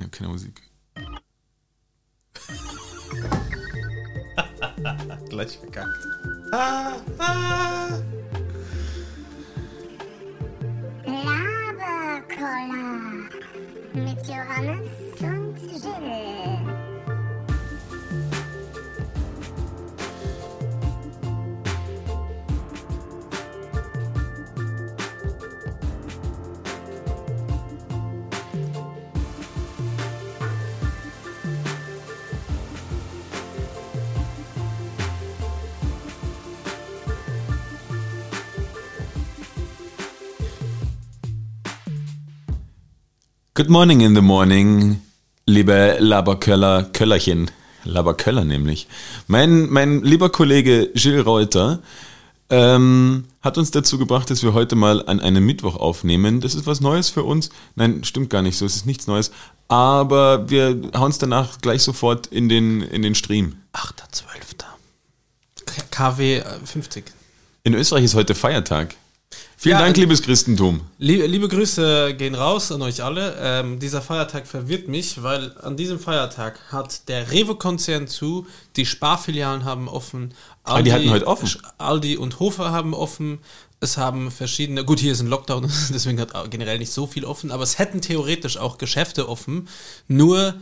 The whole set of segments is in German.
Ich habe keine Musik. Gleich verkackt. Laberkoller mit Johannes und Jill. Good morning in the morning, liebe Laberköller, Köllerchen. Laberköller nämlich. Mein, mein lieber Kollege Gilles Reuter ähm, hat uns dazu gebracht, dass wir heute mal an einem Mittwoch aufnehmen. Das ist was Neues für uns. Nein, stimmt gar nicht so, es ist nichts Neues. Aber wir hauen es danach gleich sofort in den, in den Stream. 8.12. KW 50. In Österreich ist heute Feiertag. Vielen Ja, Dank, liebes Christentum. Liebe, liebe Grüße gehen raus an euch alle. Ähm, dieser Feiertag verwirrt mich, weil an diesem Feiertag hat der Rewe-Konzern zu, die Sparfilialen haben offen. Ah, die hatten heute offen. Aldi und Hofer haben offen. Es haben verschiedene, gut, hier ist ein Lockdown, deswegen hat generell nicht so viel offen, aber es hätten theoretisch auch Geschäfte offen. Nur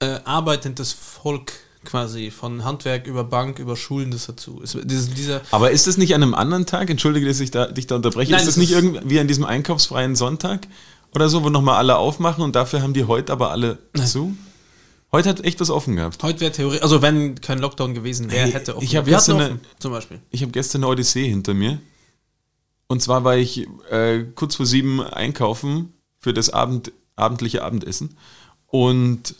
äh, arbeitendes Volk quasi von Handwerk über Bank über Schulen das dazu. Es, dieser, Aber ist das nicht an einem anderen Tag? Entschuldige, dass ich da, dich da unterbreche. Nein, ist das das nicht ist- irgendwie an diesem einkaufsfreien Sonntag oder so, wo nochmal alle aufmachen und dafür haben die heute aber alle zu? Heute hat echt was offen gehabt. Heute wäre theoretisch, also wenn kein Lockdown gewesen wäre, Hey, hätte offen. ich hab Wir jetzt hatten so eine- offen, zum Beispiel. Ich habe gestern eine Odyssee hinter mir. Und zwar war ich äh, kurz vor sieben einkaufen für das Abend, abendliche Abendessen und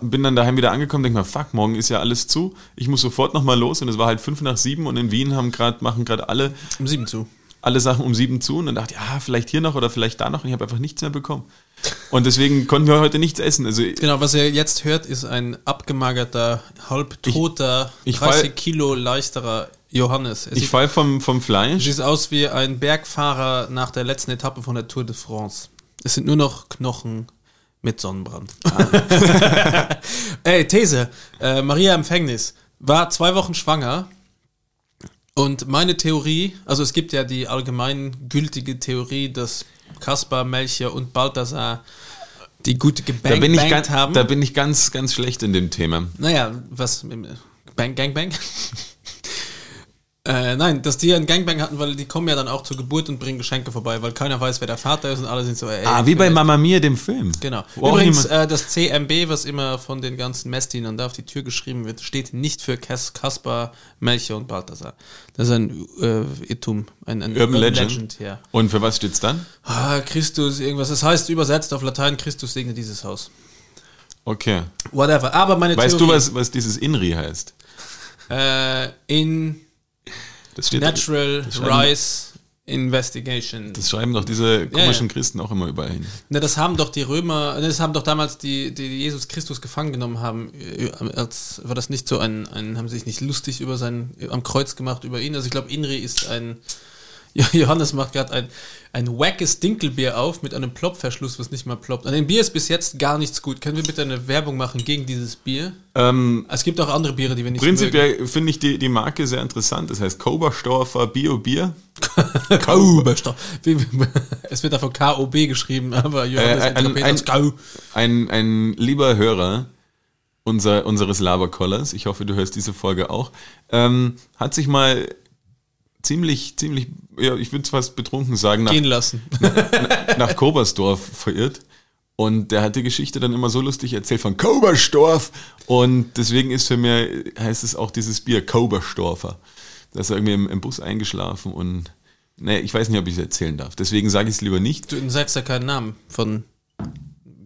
bin dann daheim wieder angekommen, denke mal, fuck, morgen ist ja alles zu. Ich muss sofort nochmal los und es war halt fünf nach sieben und in Wien haben grad, machen gerade alle Um sieben zu. alle Sachen um sieben zu und dann dachte ich, ja, vielleicht hier noch oder vielleicht da noch und ich habe einfach nichts mehr bekommen. Und deswegen konnten wir heute nichts essen. Also Genau, was ihr jetzt hört, ist ein abgemagerter, halbtoter, Ich- ich 30 fall- Kilo leichterer Johannes. Er ich fall vom, vom Fleisch. sieht aus wie ein Bergfahrer nach der letzten Etappe von der Tour de France. Es sind nur noch Knochen mit Sonnenbrand. Ey, These. Äh, Maria Empfängnis war zwei Wochen schwanger. Und meine Theorie, also es gibt ja die allgemein gültige Theorie, dass Kaspar, Melchior und Balthasar die gute Da bin, ich ganz, haben. da bin ich ganz, ganz schlecht in dem Thema. Naja, was? Bang, Gangbang? Äh, nein, dass die einen Gangbang hatten, weil die kommen ja dann auch zur Geburt und bringen Geschenke vorbei, weil keiner weiß, wer der Vater ist und alle sind so, ey. Ah, wie bei Mama Mia, dem Film. Genau. Wo auch Übrigens, äh, das CMB, was immer von den ganzen Messdienern da auf die Tür geschrieben wird, steht nicht für Kas Kaspar, Melchior und Balthasar. Das ist ein äh, Irrtum, ein, ein Urban Legend. ja. Und für was steht's dann? Ah, Christus, irgendwas. Das heißt übersetzt auf Latein, Christus segne dieses Haus. Okay. Whatever. Aber meine Weißt Theorie, du, was, was dieses INRI heißt? Äh, in Das steht Natural schreiben- Rice Investigation. Das schreiben doch diese komischen ja. Christen auch immer überall hin. Ne, das haben doch die Römer, das haben doch damals die, die Jesus Christus gefangen genommen haben. äh, Als, war das nicht so ein, ein, haben sie sich nicht lustig über sein, am Kreuz gemacht über ihn? Also ich glaube, Inri ist ein, Johannes macht gerade ein, ein wackes Dinkelbier auf mit einem Plopverschluss, was nicht mal ploppt. An dem Bier ist bis jetzt gar nichts gut. Können wir bitte eine Werbung machen gegen dieses Bier? Ähm, Es gibt auch andere Biere, die wir nicht prinzipiell finde ich die, die Marke sehr interessant. Das heißt Koberstorfer Bio Bier. Kauberstoff. Wie- wie- Es wird da von KOB geschrieben, aber Johannes Äh, ein- ein- Kau. Ein, ein lieber Hörer unser, unseres Laberkollers, ich hoffe, du hörst diese Folge auch, ähm, hat sich mal ziemlich, ziemlich, ja, ich würde es fast betrunken sagen, nach, Gehen lassen. nach Kobersdorf verirrt. Und der hat die Geschichte dann immer so lustig erzählt von Kobersdorf. Und deswegen ist für mich, heißt es auch dieses Bier Kobersdorfer. Da ist er irgendwie im, im Bus eingeschlafen und, ne, ich weiß nicht, ob ich es erzählen darf. Deswegen sage ich es lieber nicht. Du sagst ja keinen Namen von.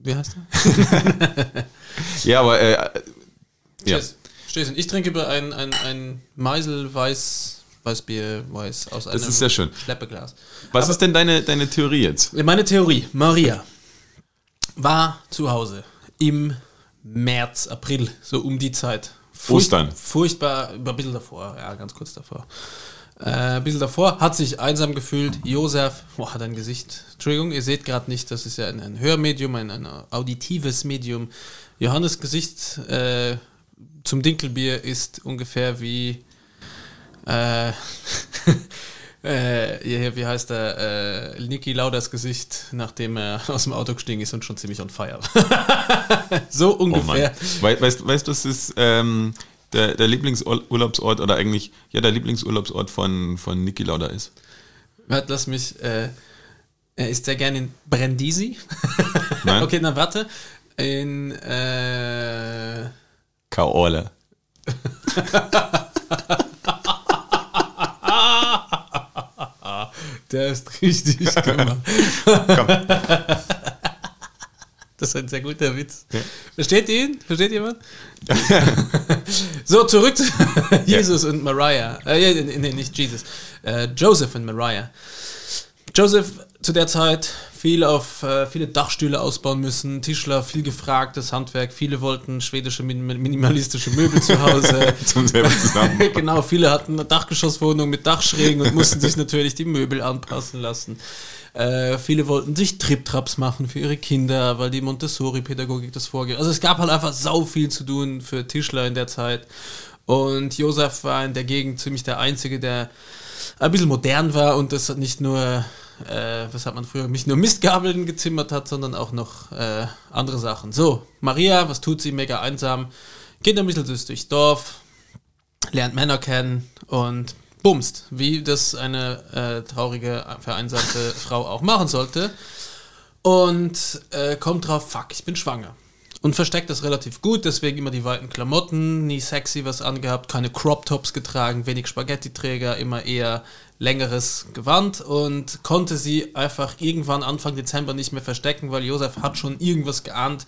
Wie heißt er? Ja, aber, äh, ja. Cheers. Ich trinke über ein, ein, ein Meisel-Weiß. Weißbier, weiß aus einem ist sehr schön. Schleppeglas. Was ist denn deine, deine Theorie jetzt? Meine Theorie, Maria war zu Hause im März, April, so um die Zeit. Ostern. Furchtbar, über ein bisschen davor, ja, ganz kurz davor. Äh, ein bisschen davor hat sich einsam gefühlt. Josef, boah, hat ein Gesicht. Entschuldigung, ihr seht gerade nicht, das ist ja ein, ein Hörmedium, ein, ein auditives Medium. Johannes Gesicht äh, zum Dinkelbier ist ungefähr wie äh, äh, wie heißt er, äh, Niki Lauders Gesicht, nachdem er aus dem Auto gestiegen ist und schon ziemlich on fire war. so Oh ungefähr. We weißt, weißt du, das ist ähm, der, der Lieblingsurlaubsort oder eigentlich, ja, der Lieblingsurlaubsort von, von Niki Lauda ist? Warte, lass mich, äh, er ist sehr gerne in Brindisi. Nein? okay, dann warte. In, äh, Kaorle. Der ist richtig gemacht. Komm. Das ist ein sehr guter Witz. Versteht ihr ihn? Versteht jemand? so, zurück zu Jesus und Mariah. Äh, nee, nicht Jesus. Äh, Joseph und Mariah. Joseph zu der Zeit viel auf äh, viele Dachstühle ausbauen müssen, Tischler, viel gefragtes Handwerk, viele wollten schwedische min minimalistische Möbel zu Hause. Zum selber zusammen. genau, viele hatten eine Dachgeschosswohnung mit Dachschrägen und mussten sich natürlich die Möbel anpassen lassen. Äh, viele wollten sich Triptraps machen für ihre Kinder, weil die Montessori-Pädagogik das vorgeht. Also es gab halt einfach sau viel zu tun für Tischler in der Zeit. Und Josef war in der Gegend ziemlich der Einzige, der ein bisschen modern war und das nicht nur, äh, was hat man früher, nicht nur Mistgabeln gezimmert hat, sondern auch noch äh, andere Sachen. So, Maria, was tut sie? Mega einsam. Geht ein bisschen durchs Dorf, lernt Männer kennen und bumst, wie das eine äh, traurige, vereinsamte Frau auch machen sollte. Und äh, kommt drauf, fuck, ich bin schwanger. Und versteckt das relativ gut, deswegen immer die weiten Klamotten, nie sexy was angehabt, keine Crop-Tops getragen, wenig Spaghetti-Träger, immer eher längeres Gewand und konnte sie einfach irgendwann Anfang Dezember nicht mehr verstecken, weil Josef hat schon irgendwas geahnt.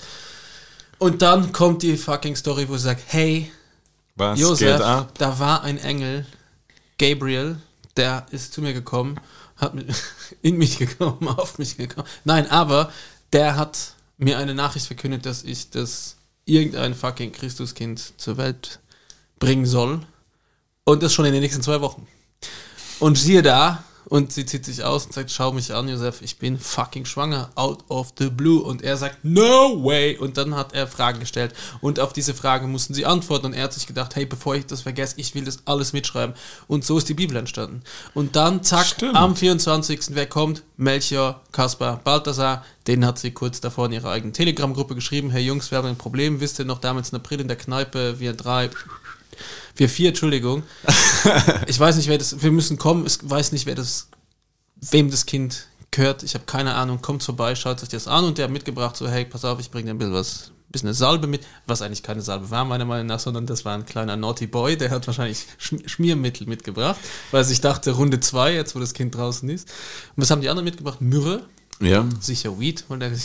Und dann kommt die fucking Story, wo sie sagt, hey, Was Josef, da war ein Engel, Gabriel, der ist zu mir gekommen, hat in mich gekommen, auf mich gekommen. Nein, aber der hat mir eine Nachricht verkündet, dass ich das irgendein fucking Christuskind zur Welt bringen soll. Und das schon in den nächsten zwei Wochen. Und siehe da, und sie zieht sich aus und sagt, schau mich an, Josef, ich bin fucking schwanger, out of the blue. Und er sagt, no way. Und dann hat er Fragen gestellt. Und auf diese Fragen mussten sie antworten. Und er hat sich gedacht, hey, bevor ich das vergesse, ich will das alles mitschreiben. Und so ist die Bibel entstanden. Und dann, zack, Stimmt. am 24. Wer kommt? Melchior, Kaspar, Balthasar. Den hat sie kurz davor in ihrer eigenen Telegram-Gruppe geschrieben. Hey Jungs, wir haben ein Problem. Wisst ihr noch damals in April in der Kneipe, wir drei, wir vier, Entschuldigung. Ich weiß nicht, wer das, wir müssen kommen, ich weiß nicht, wer das, wem das Kind gehört. Ich habe keine Ahnung, kommt vorbei, schaut sich das an und der hat mitgebracht, so, hey, pass auf, ich bringe dir ein bisschen was, bisschen eine Salbe mit, was eigentlich keine Salbe war, meiner Meinung nach, sondern das war ein kleiner Naughty Boy, der hat wahrscheinlich Schm- Schmiermittel mitgebracht, weil sich dachte, Runde zwei, jetzt wo das Kind draußen ist. Und was haben die anderen mitgebracht? Myrrhe, Ja. sicher Weed, weil der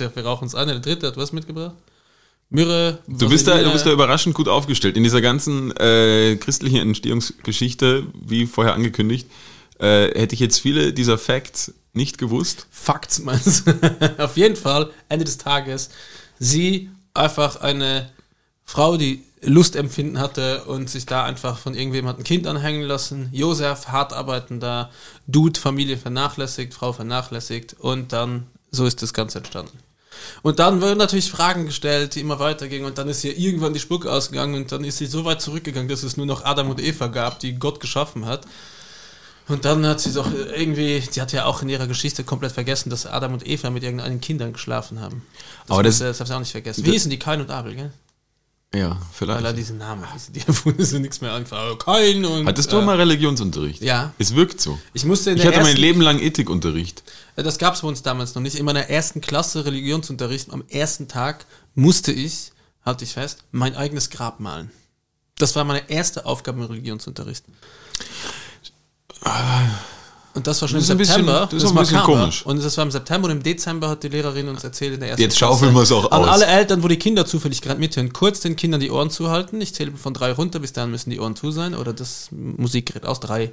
ja, wir rauchen uns an, der dritte hat was mitgebracht? Myrrhe, Du bist, da, du bist da überraschend gut aufgestellt. In dieser ganzen äh, christlichen Entstehungsgeschichte, wie vorher angekündigt, äh, hätte ich jetzt viele dieser Facts nicht gewusst. Facts meinst du? Auf jeden Fall, Ende des Tages, sie einfach eine Frau, die Lustempfinden hatte und sich da einfach von irgendwem hat ein Kind anhängen lassen. Josef, hart arbeitender Dude, Familie vernachlässigt, Frau vernachlässigt und dann, so ist das Ganze entstanden. Und dann wurden natürlich Fragen gestellt, die immer weitergingen und dann ist ihr irgendwann die Spucke ausgegangen und dann ist sie so weit zurückgegangen, dass es nur noch Adam und Eva gab, die Gott geschaffen hat. Und dann hat sie doch irgendwie, sie hat ja auch in ihrer Geschichte komplett vergessen, dass Adam und Eva mit irgendeinen Kindern geschlafen haben. Das Aber das- muss- das hat sie auch nicht vergessen. Wie hießen die Kain und Abel, gell? Ja, Weil er vielleicht. diesen Namen, hießen, die erfunden sind nichts mehr angefangen. Kain und. Hattest du äh, mal Religionsunterricht? Ja. Es wirkt so. Ich musste in Ich hatte mein Leben lang Ethikunterricht. Äh, Das gab es bei uns damals noch nicht. In meiner ersten Klasse Religionsunterricht, am ersten Tag, musste ich, halte ich fest, mein eigenes Grab malen. Das war meine erste Aufgabe im Religionsunterricht. Und das war schon Das im ein bisschen- September. das ist ein bisschen makaber. komisch. Und das war im September und im Dezember hat die Lehrerin uns erzählt in der ersten Jetzt schaufeln wir es auch An aus. alle Eltern, wo die Kinder zufällig gerade mithören, kurz den Kindern die Ohren zuhalten. Ich zähle von drei runter, bis dahin müssen die Ohren zu sein. Oder das Musikgerät aus. Drei,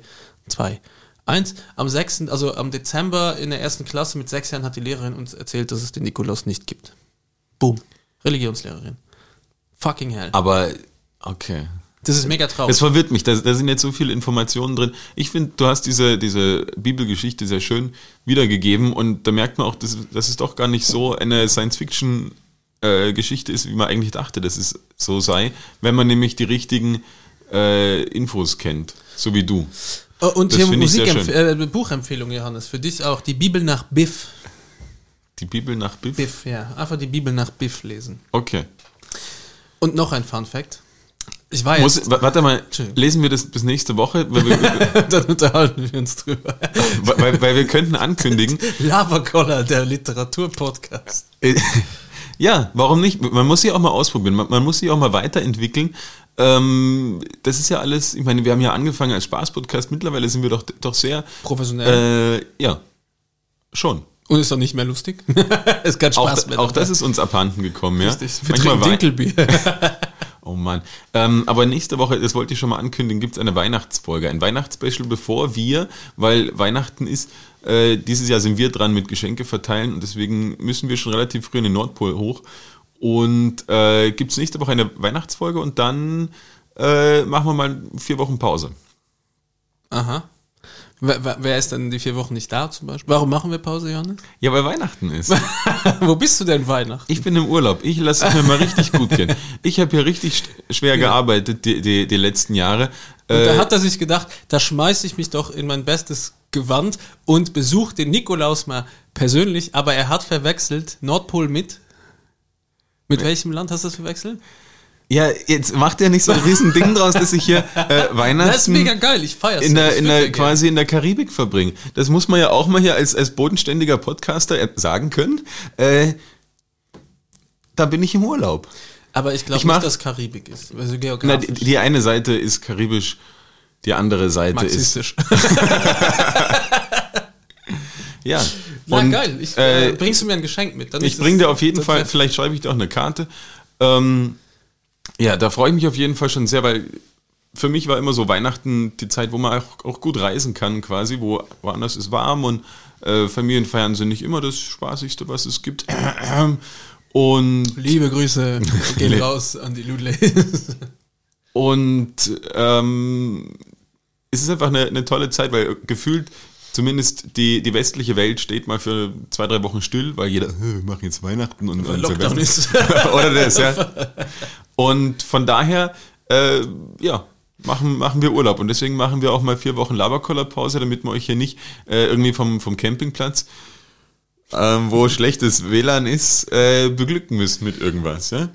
zwei, eins. Am 6., also am Dezember in der ersten Klasse mit sechs Jahren hat die Lehrerin uns erzählt, dass es den Nikolaus nicht gibt. Boom. Religionslehrerin. Fucking hell. Aber, okay. Das ist mega traurig. Das verwirrt mich, da, da sind jetzt so viele Informationen drin. Ich finde, du hast diese, diese Bibelgeschichte sehr schön wiedergegeben und da merkt man auch, dass, dass es doch gar nicht so eine Science-Fiction-Geschichte ist, wie man eigentlich dachte, dass es so sei, wenn man nämlich die richtigen äh, Infos kennt, so wie du. Oh, und Das hier Musik äh, Buchempfehlung, Johannes. Für dich auch die Bibel nach Biff. Die Bibel nach Biff? Biff, ja. Einfach die Bibel nach Biff lesen. Okay. Und noch ein Fun Fact. Ich war Muss, warte mal, lesen wir das bis nächste Woche? Weil wir, dann unterhalten wir uns drüber. weil, weil wir könnten ankündigen, Lavakoller, der Literaturpodcast. Äh, Ja, warum nicht? Man muss sie auch mal ausprobieren. Man, man muss sie auch mal weiterentwickeln. Ähm, das ist ja alles, ich meine, wir haben ja angefangen als Spaß-Podcast. Mittlerweile sind wir doch, doch sehr, Professionell. äh, ja, schon. Und ist doch nicht mehr lustig. ist kein Auch, Spaß mehr. auch das ist uns abhanden gekommen, ja. Richtig. Wir Manchmal trinken Dinkelbier. Oh Mann. Ähm, aber nächste Woche, das wollte ich schon mal ankündigen, gibt es eine Weihnachtsfolge, ein Weihnachtsspecial, bevor wir, weil Weihnachten ist, äh, dieses Jahr sind wir dran mit Geschenke verteilen und deswegen müssen wir schon relativ früh in den Nordpol hoch. Und äh, gibt es nächste Woche eine Weihnachtsfolge und dann äh, machen wir mal vier Wochen Pause. Aha. Wer, ist denn die vier Wochen nicht da zum Beispiel? Warum machen wir Pause, Johannes? Ja, weil Weihnachten ist. Wo bist du denn Weihnachten? Ich bin im Urlaub. Ich lasse es mir mal richtig gut gehen. Ich habe hier richtig schwer gearbeitet die, die, die letzten Jahre. Und Äh, da hat er sich gedacht, da schmeiße ich mich doch in mein bestes Gewand und besuche den Nikolaus mal persönlich, aber er hat verwechselt Nordpol mit. Mit welchem Land hast du das verwechselt? Ja, jetzt macht er nicht so ein riesen Ding draus, dass ich hier äh, Weihnachten Das ist mega geil, ich feiere in der, in der, quasi in der Karibik verbringe. Das muss man ja auch mal hier als, als bodenständiger Podcaster äh, sagen können. Äh, da bin ich im Urlaub. Aber ich glaube nicht, dass Karibik ist. Also Na, die, die eine Seite ist karibisch, die andere Seite ist. marxistisch. Ja. Na Und, geil, ich, äh, äh, bringst du mir ein Geschenk mit? Ich ist bringe dir auf jeden Fall, vielleicht schreibe ich dir auch eine Karte. Ähm, ja, da freue ich mich auf jeden Fall schon sehr, weil für mich war immer so Weihnachten die Zeit, wo man auch, auch gut reisen kann, quasi, wo woanders ist warm und äh, Familienfeiern sind nicht immer das Spaßigste, was es gibt. Und, Liebe Grüße gehen raus an die Ludleys. und ähm, es ist einfach eine, eine tolle Zeit, weil gefühlt zumindest die, die westliche Welt steht mal für zwei, drei Wochen still, weil jeder, "Äh, wir machen jetzt Weihnachten und, und Lockdown Silvester." ist. Oder das, ja. Und von daher, äh, ja, machen, machen wir Urlaub. Und deswegen machen wir auch mal vier Wochen Laberkoller-Pause, damit wir euch hier nicht äh, irgendwie vom, vom Campingplatz, ähm, wo schlechtes WLAN ist, äh, beglücken müssen mit irgendwas. Ja?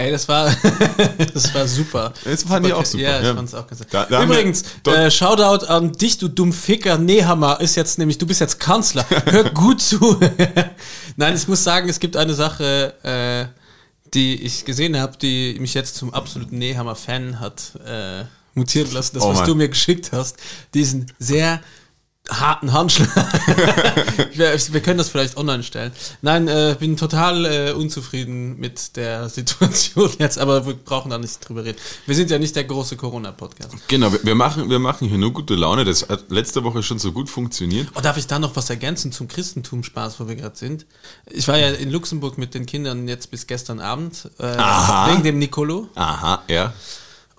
Ey, das war, das war super. Das fand ich Super, auch super, Ja, ich ja. fand's auch ganz Da- da Übrigens, äh, Shoutout an dich, du Dummficker. Nehammer ist jetzt nämlich, du bist jetzt Kanzler. Hör gut zu. Nein, ich muss sagen, es gibt eine Sache, äh, die ich gesehen habe, die mich jetzt zum absoluten Nehammer-Fan hat äh, mutieren lassen. Das, Oh was Mann. du mir geschickt hast, diesen sehr harten Handschlag. wir, können das vielleicht online stellen. Nein, äh, bin total äh, unzufrieden mit der Situation jetzt, aber wir brauchen da nicht drüber reden. Wir sind ja nicht der große Corona-Podcast. Genau, wir, wir, machen, wir machen hier nur gute Laune. Das hat letzte Woche schon so gut funktioniert. Oh, darf ich da noch was ergänzen zum Christentum-Spaß, wo wir gerade sind? Ich war ja in Luxemburg mit den Kindern jetzt bis gestern Abend, äh, Aha. wegen dem Nicolo. Aha, ja.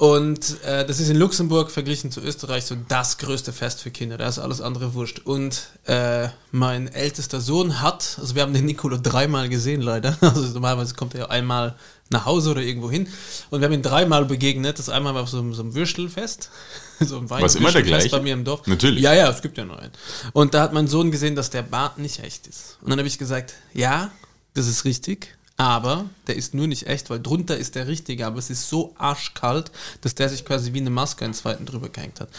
Und äh, das ist in Luxemburg verglichen zu Österreich so das größte Fest für Kinder. Da ist alles andere wurscht. Und äh, mein ältester Sohn hat, also wir haben den Nicolo dreimal gesehen leider. Also normalerweise kommt er ja einmal nach Hause oder irgendwo hin. Und wir haben ihn dreimal begegnet. Das einmal war auf so, einem- so einem Würstelfest. So ein Wein- Was immer der gleiche? bei mir im Dorf. Natürlich. Ja, ja, es gibt ja nur einen. Und da hat mein Sohn gesehen, dass der Bart nicht echt ist. Und dann habe ich gesagt, ja, das ist richtig. Aber der ist nur nicht echt, weil drunter ist der richtige, aber es ist so arschkalt, dass der sich quasi wie eine Maske einen zweiten drüber gehängt hat.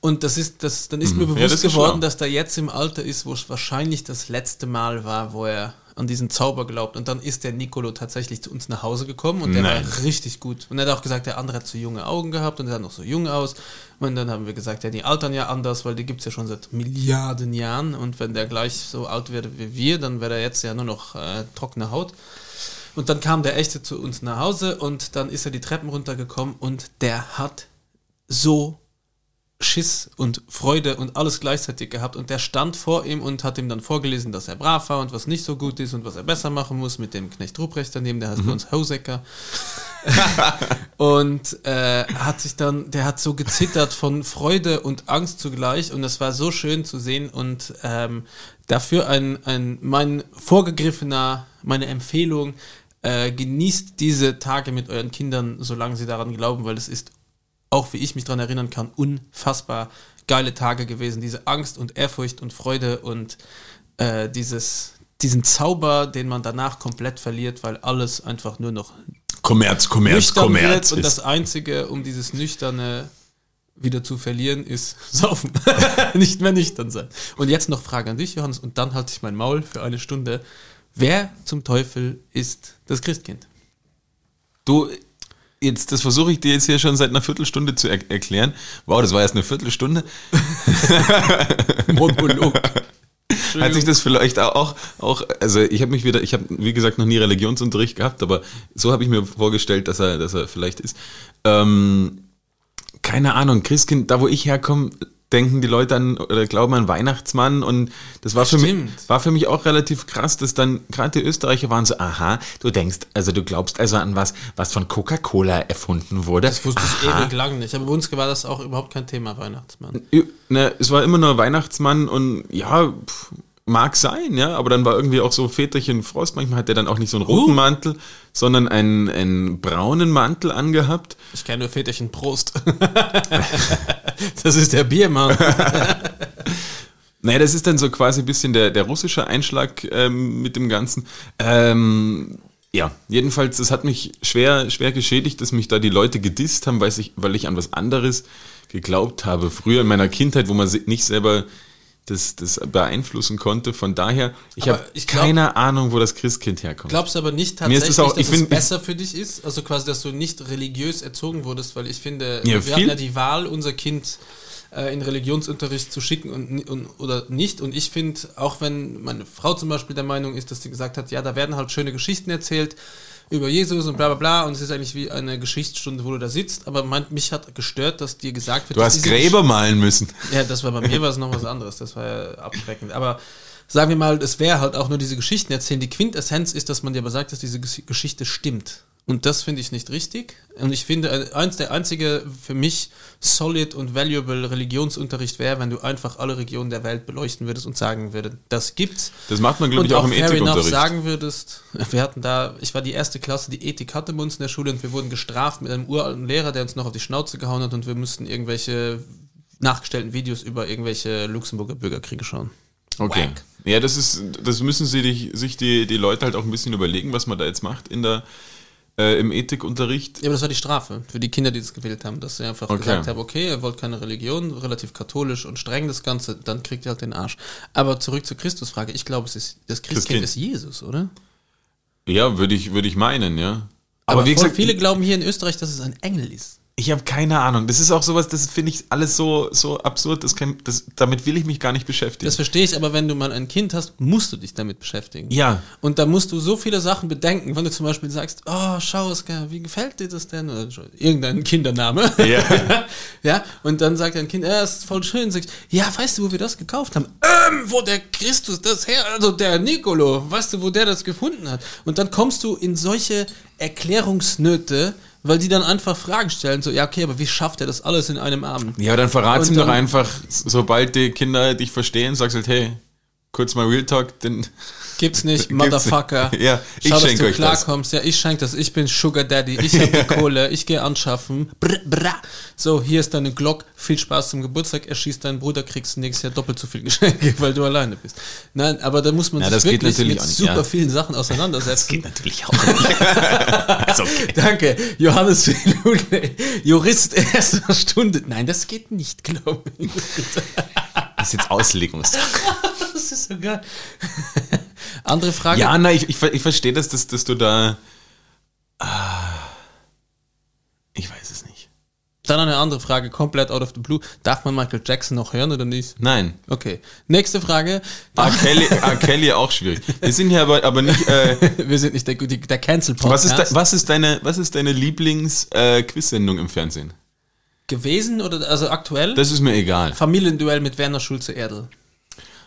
Und das ist, das, dann ist mir bewusst Mhm. das geworden, dass der jetzt im Alter ist, wo es wahrscheinlich das letzte Mal war, wo er an diesen Zauber glaubt. Und dann ist der Nicolo tatsächlich zu uns nach Hause gekommen und der Nein. war richtig gut. Und er hat auch gesagt, der andere hat zu junge Augen gehabt und er sah noch so jung aus. Und dann haben wir gesagt, ja, die altern ja anders, weil die gibt es ja schon seit Milliarden Jahren. Und wenn der gleich so alt wäre wie wir, dann wäre er jetzt ja nur noch äh, trockene Haut. Und dann kam der Echte zu uns nach Hause und dann ist er die Treppen runtergekommen und der hat so Schiss und Freude und alles gleichzeitig gehabt. Und der stand vor ihm und hat ihm dann vorgelesen, dass er brav war und was nicht so gut ist und was er besser machen muss mit dem Knecht Ruprecht daneben, der heißt bei uns Hausecker. und äh, hat sich dann, der hat so gezittert von Freude und Angst zugleich. Und das war so schön zu sehen. Und ähm, dafür ein, ein mein vorgegriffener, meine Empfehlung, äh, genießt diese Tage mit euren Kindern, solange sie daran glauben, weil es ist, auch wie ich mich daran erinnern kann, unfassbar geile Tage gewesen. Diese Angst und Ehrfurcht und Freude und äh, dieses, diesen Zauber, den man danach komplett verliert, weil alles einfach nur noch Kommerz, Kommerz, Kommerz. und das Einzige, um dieses Nüchterne wieder zu verlieren, ist saufen. Nicht mehr nüchtern sein. Und jetzt noch Frage an dich, Johannes, und dann halte ich mein Maul für eine Stunde. Wer zum Teufel ist das Christkind? Du, jetzt, das versuche ich dir jetzt hier schon seit einer Viertelstunde zu er erklären. Wow, das war erst eine Viertelstunde. Monolog. Hat sich das vielleicht auch, auch also ich habe mich wieder, ich habe wie gesagt noch nie Religionsunterricht gehabt, aber so habe ich mir vorgestellt, dass er, dass er vielleicht ist. Ähm, keine Ahnung, Christkind, da wo ich herkomme, denken die Leute an oder glauben an Weihnachtsmann und das war für mich Stimmt. war für mich auch relativ krass, dass dann gerade die Österreicher waren so, aha, du denkst, also du glaubst also an was, was von Coca-Cola erfunden wurde. Das wusste ich Aha. ewig lang nicht. Aber bei uns war das auch überhaupt kein Thema, Weihnachtsmann. Ne, es war immer nur Weihnachtsmann und ja, pf, mag sein, ja, aber dann war irgendwie auch so Väterchen Frost. Manchmal hat er dann auch nicht so einen roten Uh. Mantel, sondern einen, einen braunen Mantel angehabt. Ich kenne nur Väterchen Prost. das ist der Biermann. Naja, das ist dann so quasi ein bisschen der, der russische Einschlag ähm, mit dem Ganzen. Ähm, ja, jedenfalls, das hat mich schwer, schwer geschädigt, dass mich da die Leute gedisst haben, weil ich, weil ich an was anderes geglaubt habe. Früher in meiner Kindheit, wo man nicht selber das, das beeinflussen konnte. Von daher, ich habe keine Ahnung, wo das Christkind herkommt. Glaubst du aber nicht tatsächlich, es auch- dass ich es find- besser für dich ist? Also quasi, dass du nicht religiös erzogen wurdest, weil ich finde, Ja, wir hatten ja die Wahl, unser Kind äh, in Religionsunterricht zu schicken und, und oder nicht. Und ich finde, auch wenn meine Frau zum Beispiel der Meinung ist, dass sie gesagt hat, ja, da werden halt schöne Geschichten erzählt über Jesus und bla bla bla und es ist eigentlich wie eine Geschichtsstunde, wo du da sitzt, aber mein, mich hat gestört, dass dir gesagt wird, du hast Gräber malen müssen. ja, das war bei mir war es noch was anderes, das war ja abschreckend. Aber sagen wir mal, es wäre halt auch nur diese Geschichten erzählen. Die Quintessenz ist, dass man dir aber sagt, dass diese Ges- Geschichte stimmt. Und das finde ich nicht richtig. Und ich finde, äh, eins der einzige für mich solid und valuable Religionsunterricht wäre, wenn du einfach alle Regionen der Welt beleuchten würdest und sagen würdest, das gibt's. Das macht man, glaube ich, auch auch im Ethikunterricht. sagen würdest, wir hatten da, ich war die erste Klasse, die Ethik hatte bei uns in der Schule und wir wurden gestraft mit einem uralten Lehrer, der uns noch auf die Schnauze gehauen hat und wir mussten irgendwelche nachgestellten Videos über irgendwelche Luxemburger Bürgerkriege schauen. Okay. Wack. Ja, das ist, das müssen sie dich, sich die, die Leute halt auch ein bisschen überlegen, was man da jetzt macht in der, äh, im Ethikunterricht. Ja, aber das war die Strafe für die Kinder, die das gewählt haben, dass sie einfach Okay. gesagt haben, okay, ihr wollt keine Religion, relativ katholisch und streng das Ganze, dann kriegt ihr halt den Arsch. Aber zurück zur Christusfrage, ich glaube, es ist, das Christkind Christkind. ist Jesus, oder? Ja, würde ich, würde ich meinen, ja. Aber, Aber, wie gesagt, viele glauben hier in Österreich, dass es ein Engel ist. Ich habe keine Ahnung. Das ist auch sowas, das finde ich alles so, so absurd. Das kann, das, damit will ich mich gar nicht beschäftigen. Das verstehe ich, aber wenn du mal ein Kind hast, musst du dich damit beschäftigen. Ja. Und da musst du so viele Sachen bedenken, wenn du zum Beispiel sagst, oh, schau, Oskar, wie gefällt dir das denn? Oder irgendein Kindername. Ja. ja, und dann sagt ein Kind, ja, ist voll schön. Sagst, ja, weißt du, wo wir das gekauft haben? Ähm, wo der Christus das her, also der Nicolo, weißt du, wo der das gefunden hat? Und dann kommst du in solche Erklärungsnöte, weil die dann einfach Fragen stellen, so, ja, okay, aber wie schafft er das alles in einem Abend? ja, dann verrat's ihm doch einfach, sobald die Kinder dich verstehen, sagst halt, hey, kurz mal Real Talk, denn Gibt's nicht, Gibt's Motherfucker. nicht. Ja, ich Schau, dass du euch das. klarkommst. Ja, ich schenk das. Ich bin Sugar Daddy. Ich habe die Kohle. Ich gehe anschaffen. Brr, brr. So, hier ist deine Glock. Viel Spaß zum Geburtstag. Erschießt deinen Bruder, kriegst nächstes Jahr doppelt so viel Geschenke, weil du alleine bist. Nein, aber da muss man Ja, sich das geht wirklich mit nicht, super ja. vielen Sachen auseinandersetzen. natürlich auch nicht. okay. Danke, Johannes Lule, Jurist erster Stunde. Nein, das geht nicht, glaube ich. Das ist jetzt Auslegungssache. Das ist so geil. Andere Frage. Ja, nein, ich, ich, ich verstehe das, dass, dass du da. Ah, ich weiß es nicht. Dann eine andere Frage, komplett out of the blue. Darf man Michael Jackson noch hören oder nicht? Nein. Okay. Nächste Frage. R. Kelly, R. Kelly auch schwierig. Wir sind hier aber, aber nicht. Äh, Wir sind nicht der, der cancel was, ist podcast de, was ist deine, was ist deine Lieblings-Quiz-Sendung im Fernsehen? gewesen oder also aktuell? Das ist mir egal. Familienduell mit Werner Schulze-Erdl.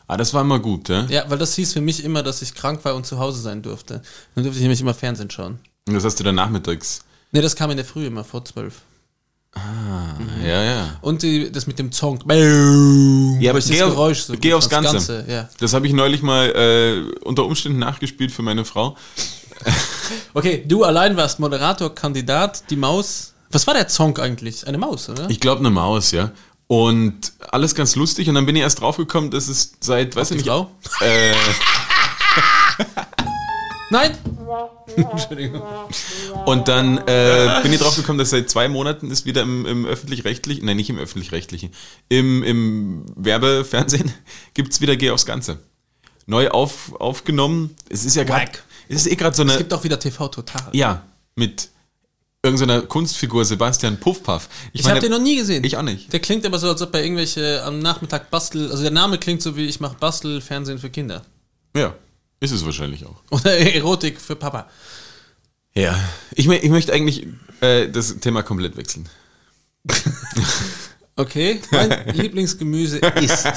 Ah, das war immer gut, ja? Ja, weil das hieß für mich immer, dass ich krank war und zu Hause sein durfte. Dann durfte ich nämlich immer Fernsehen schauen. Und das hast du dann nachmittags. Ne, das kam in der Früh immer vor zwölf. Ja, ja. Und die, das mit dem Zong. Ja, aber das geh, auf, Geräusch so geh aufs Ganze. das ja. Das habe ich neulich mal äh, unter Umständen nachgespielt für meine Frau. Okay, du allein warst Moderator, Kandidat, die Maus. Was war der Song eigentlich? Eine Maus, oder? Ich glaube eine Maus, ja. Und alles ganz lustig. Und dann bin ich erst draufgekommen, dass es seit, weiß ich nicht, Frau? äh, Nein! Entschuldigung. Und dann äh, bin ich drauf gekommen, dass seit zwei Monaten ist wieder im, im öffentlich-rechtlichen, nein, nicht im öffentlich-rechtlichen, im, im Werbefernsehen gibt's wieder Geh aufs Ganze. Neu auf, aufgenommen. Es ist ja gerade, es ist eh gerade so Es eine, gibt auch wieder TV Total. ja, mit irgendeiner Kunstfigur Sebastian Puffpaff. Ich habe den noch nie gesehen. Ich auch nicht. Der klingt aber so, als ob er irgendwelche am Nachmittag bastel. Also der Name klingt so wie ich mache Bastel-Fernsehen für Kinder. Ja, ist es wahrscheinlich auch. Oder Erotik für Papa. Ja, ich, ich möchte eigentlich äh, das Thema komplett wechseln. Okay, mein Lieblingsgemüse ist.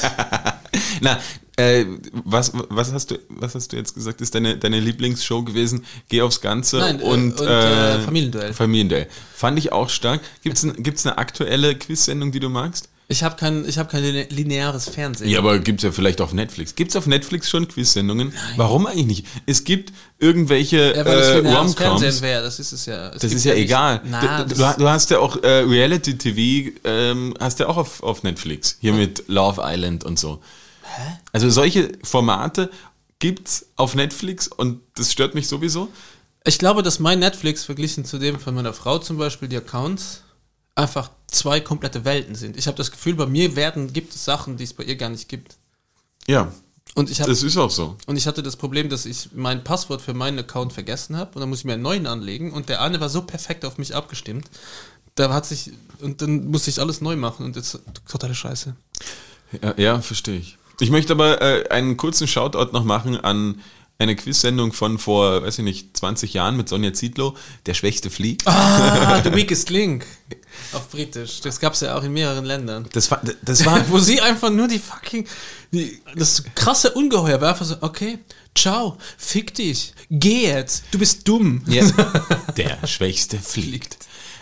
Na, äh, was, was, hast du, was hast du jetzt gesagt, ist deine, deine Lieblingsshow gewesen? Geh aufs Ganze Nein, äh, und, und, äh, Familienduell. Familienduell. Fand ich auch stark. Gibt's ein, gibt's eine aktuelle Quiz-Sendung, die du magst? Ich habe kein, ich hab kein line- lineares Fernsehen. Ja, aber gibt's ja vielleicht auf Netflix. Gibt's auf Netflix schon Quiz-Sendungen? Warum eigentlich nicht? Es gibt irgendwelche Ja, weil äh, Romcoms. das ist es ja. Es Das gibt ist ja, nicht- egal. Na, du, du, du hast ja auch äh, Reality-TV, ähm, hast ja auch auf, auf Netflix. Hier mit Love Island und so. Hä? Also solche Formate gibt's auf Netflix und das stört mich sowieso. ich glaube, dass mein Netflix verglichen zu dem von meiner Frau zum Beispiel, die Accounts, einfach zwei komplette Welten sind. Ich habe das Gefühl, bei mir werden, gibt es Sachen, die es bei ihr gar nicht gibt. Ja, Und ich habe das ist auch so. Und ich hatte das Problem, dass ich mein Passwort für meinen Account vergessen habe und dann muss ich mir einen neuen anlegen und der eine war so perfekt auf mich abgestimmt. Da hat sich, und dann musste ich alles neu machen und jetzt totale Scheiße. Ja, ja verstehe ich. Ich möchte aber äh, einen kurzen Shoutout noch machen an eine Quiz-Sendung von vor, weiß ich nicht, 20 Jahren mit Sonja Zietlow, Der Schwächste fliegt. Ah, The Weakest Link. Auf Britisch. Das gab es ja auch in mehreren Ländern. Das war, das war Wo sie einfach nur die fucking, die, das krasse Ungeheuer war einfach so, okay, ciao, fick dich, geh jetzt, du bist dumm. Ja, der Schwächste fliegt.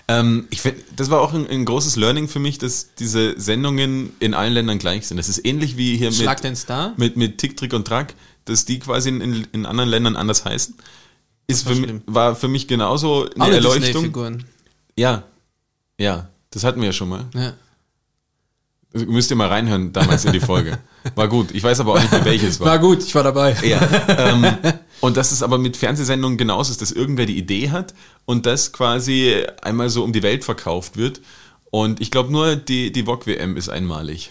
Ähm, ich find, das war auch ein, ein großes Learning für mich, dass diese Sendungen in allen Ländern gleich sind. Das ist ähnlich wie hier Schlag mit, den Star. mit, mit Tick, Trick und Track, dass die quasi in, in, anderen Ländern anders heißen. Ist war für, mi- schlimm. war für mich genauso eine Alle Erleuchtung. Disney-Figuren. Ja, ja, das hatten wir ja schon mal. Ja. Also, müsst ihr mal reinhören damals in die Folge. War gut. Ich weiß aber auch nicht mehr welches war. War gut, ich war dabei. Ja, ähm, und dass es aber mit Fernsehsendungen genauso ist, dass irgendwer die Idee hat und das quasi einmal so um die Welt verkauft wird. Und ich glaube nur, die, die VOG-WM ist einmalig.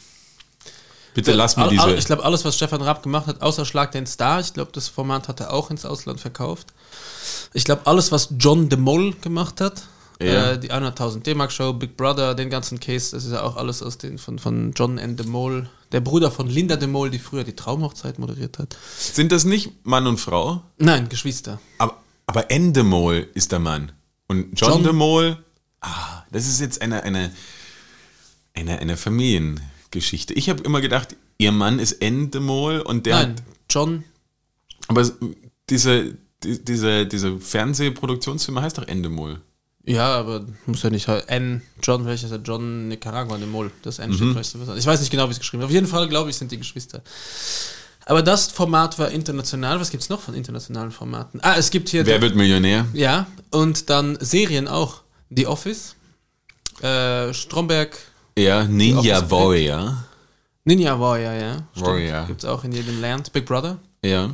Bitte lass mir diese. Ich glaube, alles, was Stefan Raab gemacht hat, außer Schlag den Star, ich glaube, das Format hat er auch ins Ausland verkauft. Ich glaube, alles, was John de Mol gemacht hat, Ja. äh, die 100.000 D-Mark Show, Big Brother, den ganzen Case, das ist ja auch alles aus den von, von John N. de Mol, der Bruder von Linda de Mol, die früher die Traumhochzeit moderiert hat. Sind das nicht Mann und Frau? Nein, Geschwister. Aber, aber Endemol ist der Mann. Und John, John- de Mol, ah, das ist jetzt eine, eine, eine, eine Familiengeschichte. Ich habe immer gedacht, ihr Mann ist Endemol und der Nein, hat John, Aber es- diese, die, diese, diese Fernsehproduktionsfirma heißt doch Endemol. Ja, aber muss ja nicht, N, John, welcher ist der? John Nicaragua de Mol, das N steht, weißt du was? Ich weiß nicht genau, wie es geschrieben ist. Auf jeden Fall, glaube ich, sind die Geschwister. Aber das Format war international. Was gibt es noch von internationalen Formaten? Ah, es gibt hier Wer wird Millionär? Ja, und dann Serien auch. The Office, äh, Stromberg, Ja, Ninja Warrior. Ninja Warrior, ja. Warrior. Gibt es auch in jedem Land. Big Brother. Ja.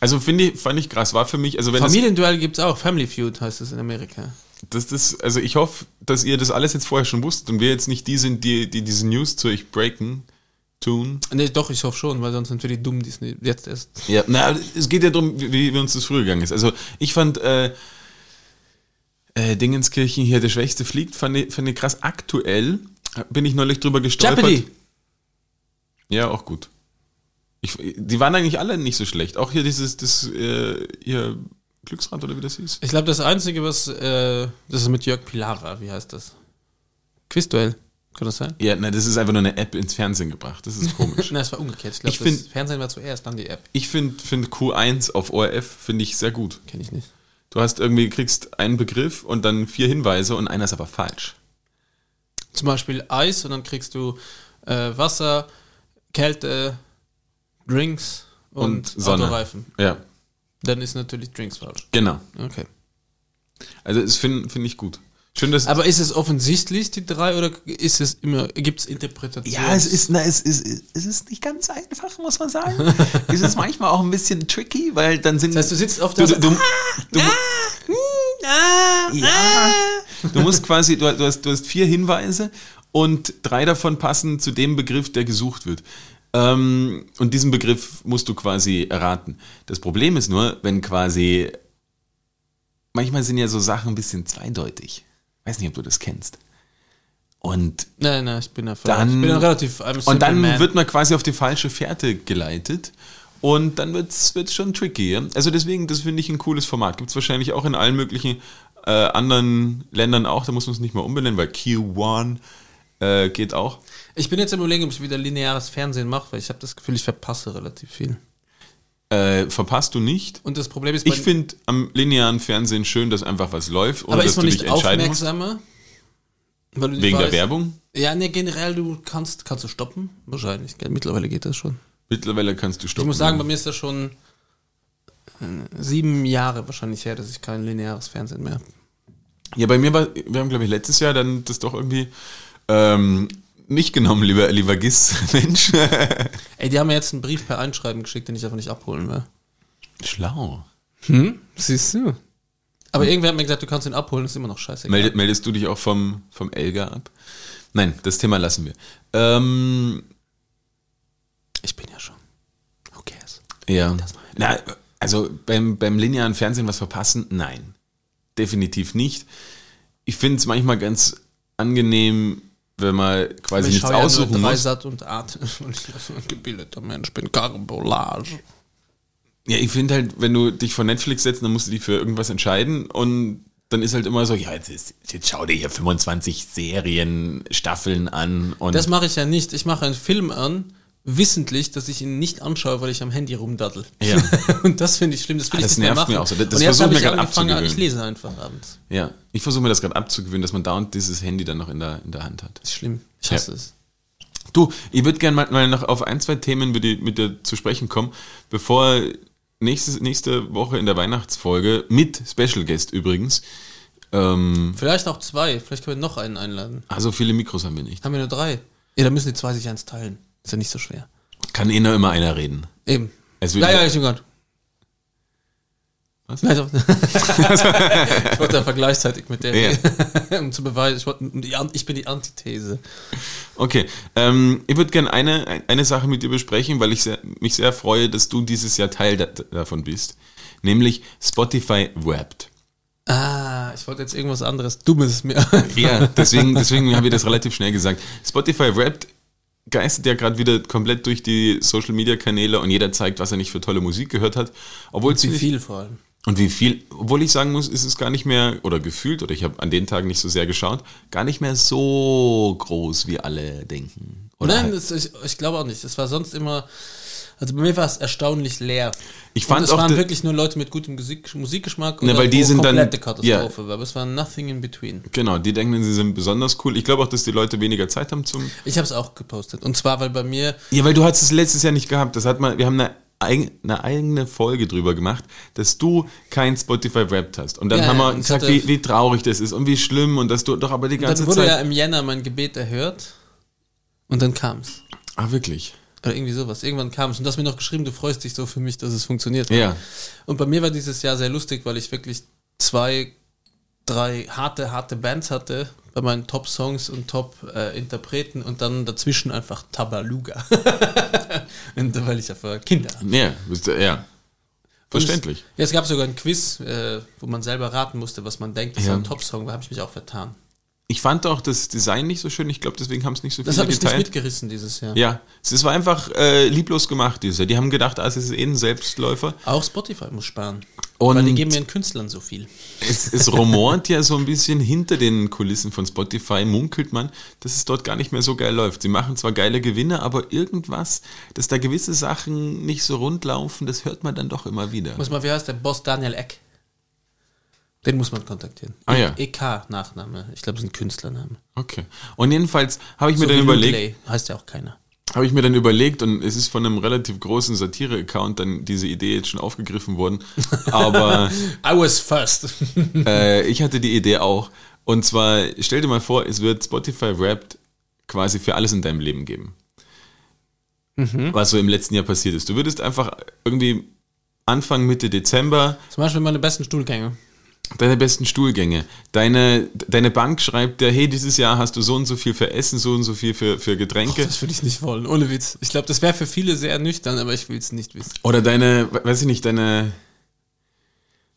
Also finde ich, fand ich krass. War für mich, also wenn Familienduell gibt es auch. Family Feud heißt es in Amerika. Das, das, also ich hoffe, dass ihr das alles jetzt vorher schon wusstet und wir jetzt nicht die sind, die, die diese News zu euch breaken, tun. Nee, doch, ich hoffe schon, weil sonst sind wir die dumm, die es jetzt erst. Ja, na, es geht ja darum, wie, wie uns das früher gegangen ist. Also ich fand äh, äh, Dingenskirchen hier, der Schwächste fliegt, fand ich, fand ich krass. Aktuell bin ich neulich drüber gestolpert. Jeopardy! Ja, auch gut. Ich, die waren eigentlich alle nicht so schlecht. Auch hier dieses, das, äh, hier Glücksrad oder wie das hieß. Ich glaube, das Einzige, was, äh, das ist mit Jörg Pilara, wie heißt das? Quizduell. Kann das sein? Ja, nein, das ist einfach nur eine App ins Fernsehen gebracht. Das ist komisch. Nein, es war umgekehrt. Ich glaube, das Fernsehen war zuerst, dann die App. ich finde find Q1 auf ORF finde ich sehr gut. Kenne ich nicht. du hast irgendwie, kriegst einen Begriff und dann vier Hinweise und einer ist aber falsch. Zum Beispiel Eis und dann kriegst du äh, Wasser, Kälte, Drinks und, Und Sonne. Autoreifen. Ja, Dann ist natürlich Drinks falsch. genau. Okay. Also das finde find ich gut. Schön, dass Aber ist es offensichtlich, die drei, oder ist es immer, gibt es Interpretationen? Ja, es ist, na, es ist, es ist nicht ganz einfach, muss man sagen. es ist manchmal auch ein bisschen tricky, weil dann sind. Das heißt, du sitzt auf der du, du, du, ja, du musst quasi, du, du, hast, du hast vier Hinweise und drei davon passen zu dem Begriff, der gesucht wird. Ähm, und diesen Begriff musst du quasi erraten. Das Problem ist nur, wenn quasi, manchmal sind ja so Sachen ein bisschen zweideutig. Weiß nicht, ob du das kennst. Und Nein, nein, ich bin ja Dann- ich bin relativ. Und dann man. wird man quasi auf die falsche Fährte geleitet. Und dann wird's wird's schon tricky. Ja? Also deswegen, das finde ich ein cooles Format. Gibt's wahrscheinlich auch in allen möglichen äh, anderen Ländern auch. Da muss man es nicht mal umbenennen, weil Q1 äh, geht auch. Ich bin jetzt im Überlegen, ob ich wieder lineares Fernsehen mache, weil ich habe das Gefühl, ich verpasse relativ viel. Äh, verpasst du nicht. Und das Problem ist, Ich finde am linearen Fernsehen schön, dass einfach was läuft, aber dass ist man du nicht dich entscheiden musst. Wegen der weißt- Werbung. Ja, ne, generell, du kannst, kannst du stoppen? Wahrscheinlich, gell? Mittlerweile geht das schon. Mittlerweile kannst du Ich stoppen. muss sagen, bei mir ist das schon äh, sieben Jahre wahrscheinlich her, dass ich kein lineares Fernsehen mehr habe. Ja, bei mir war, wir haben, glaube ich, letztes Jahr dann das doch irgendwie ähm, nicht genommen, lieber, lieber Gis-Mensch. Ey, die haben mir jetzt einen Brief per Einschreiben geschickt, den ich einfach nicht abholen will. Schlau. Hm? Siehst du. Aber irgendwer hat mir gesagt, du kannst ihn abholen, ist immer noch scheiße. Meldet, meldest du dich auch vom, vom Elga ab? Nein, das Thema lassen wir. Ähm, Ich bin ja schon. Who cares? ja. Na, also beim, beim linearen Fernsehen was verpassen? Nein. Definitiv nicht. Ich finde es manchmal ganz angenehm, wenn man quasi ich nichts schaue ja nur aussuchen muss. Dreisat und Art, weil ich so ein gebildeter Mensch bin. Carbolage. Ja, ich finde halt, wenn du dich vor Netflix setzt, dann musst du dich für irgendwas entscheiden und dann ist halt immer so, ja, jetzt, ist, jetzt schau dir hier 25 Serien, Staffeln an und Das mache ich ja nicht. Ich mache einen Film an, wissentlich, dass ich ihn nicht anschaue, weil ich am Handy rumdaddel. Ja. und das finde ich schlimm. Das will Das ich nicht mehr nervt machen. mir auch so. Das versuche habe mir ich gerade angefangen, ich abzugewöhnen. lese einfach abends. ja, ich versuche mir das gerade abzugewöhnen, dass man dauernd dieses Handy dann noch in der, in der Hand hat. Das ist schlimm. Ich hasse es. Du, ich würde gerne mal, mal noch auf ein, zwei Themen mit dir, mit dir zu sprechen kommen, bevor nächstes, nächste Woche in der Weihnachtsfolge mit Special Guest übrigens. Ähm, Vielleicht auch zwei. Vielleicht können wir noch einen einladen. also viele Mikros haben wir nicht. Haben wir nur drei. Ja, dann müssen die zwei sich eins teilen. Ist ja nicht so schwer. Kann eh nur immer einer reden. Eben. Ja, ja, ich bin gerade. Was? Doch. ich wollte ja vergleichzeitig mit der, Ja. um zu beweisen, ich, wollte, ich bin die Antithese. Okay, ähm, ich würde gerne eine, eine Sache mit dir besprechen, weil ich sehr, mich sehr freue, dass du dieses Jahr Teil da, davon bist. Nämlich Spotify Wrapped. Ah, ich wollte jetzt irgendwas anderes Dummes mir. Ja, deswegen, deswegen habe ich das relativ schnell gesagt. Spotify Wrapped geistert ja gerade wieder komplett durch die Social Media Kanäle und jeder zeigt, was er nicht für tolle Musik gehört hat. Obwohl es Wie nicht- viel vor allem. Und wie viel, obwohl ich sagen muss, ist es gar nicht mehr, oder gefühlt, oder ich habe an den Tagen nicht so sehr geschaut, gar nicht mehr so groß, wie alle denken. Oder Nein, halt- das, ich, ich glaube auch nicht. Es war sonst immer, also bei mir war es erstaunlich leer. Ich fand Und es auch waren wirklich nur Leute mit gutem Musik, Musikgeschmack Ne, weil die sind dann- komplette Katastrophe ja. war. Aber es war nothing in between. Genau, die denken, sie sind besonders cool. Ich glaube auch, dass die Leute weniger Zeit haben zum. Ich habe es auch gepostet. Und zwar, weil bei mir, Ja, weil du hast es letztes Jahr nicht gehabt. Das hat man, wir haben eine, eine eigene Folge drüber gemacht, dass du kein Spotify Wrapped hast. Und dann Ja, haben wir gesagt, wie, wie traurig das ist und wie schlimm und dass du doch aber die ganze dann wurde Zeit. ja im Jänner mein Gebet erhört. Und dann kam es. ah, wirklich? Oder irgendwie sowas. Irgendwann kam es. Und du hast mir noch geschrieben, du freust dich so für mich, dass es funktioniert. Ja. Und bei mir war dieses Jahr sehr lustig, weil ich wirklich zwei, drei harte, harte Bands hatte bei meinen Top-Songs und Top-Interpreten und dann dazwischen einfach Tabaluga. und weil ich ja vorher Kinder habe. Ja, ja. Verständlich. Ja, es gab sogar ein Quiz, äh, wo man selber raten musste, was man denkt, dass Ja. ein Top-Song war, habe ich mich auch vertan. Ich fand auch das Design nicht so schön. Ich glaube, deswegen haben es nicht so Das viele habe ich nicht geteilt. mitgerissen dieses Jahr. Ja, es es war einfach äh, lieblos gemacht, dieses Jahr. Die haben gedacht, ah, es ist eh ein Selbstläufer. Auch Spotify muss sparen. Und weil die geben ihren Künstlern so viel. es, es rumort ja so ein bisschen hinter den Kulissen von Spotify, munkelt man, dass es dort gar nicht mehr so geil läuft. Sie machen zwar geile Gewinne, aber irgendwas, dass da gewisse Sachen nicht so rund laufen, das hört man dann doch immer wieder. Muss mal, wie heißt der Boss Daniel Eck? Den muss man kontaktieren. Ah, ja. EK-Nachname. Ich glaube, es ist ein Künstlername. Okay. Und jedenfalls habe ich mir So dann wie überlegt, Lay. Heißt ja auch keiner. habe ich mir dann überlegt und es ist von einem relativ großen Satire-Account dann diese Idee jetzt schon aufgegriffen worden. Aber I was first. äh, ich hatte die Idee auch. Und zwar, stell dir mal vor, es wird Spotify Wrapped quasi für alles in deinem Leben geben. Was so im letzten Jahr passiert ist. Du würdest einfach irgendwie Anfang, Mitte Dezember Zum Beispiel meine besten Stuhlgänge. Deine besten Stuhlgänge. Deine, deine Bank schreibt dir, hey, dieses Jahr hast du so und so viel für Essen, so und so viel für, für Getränke. Das würde ich nicht wollen, ohne Witz. Ich glaube, das wäre für viele sehr nüchtern, aber ich will es nicht wissen. Oder deine, weiß ich nicht, deine,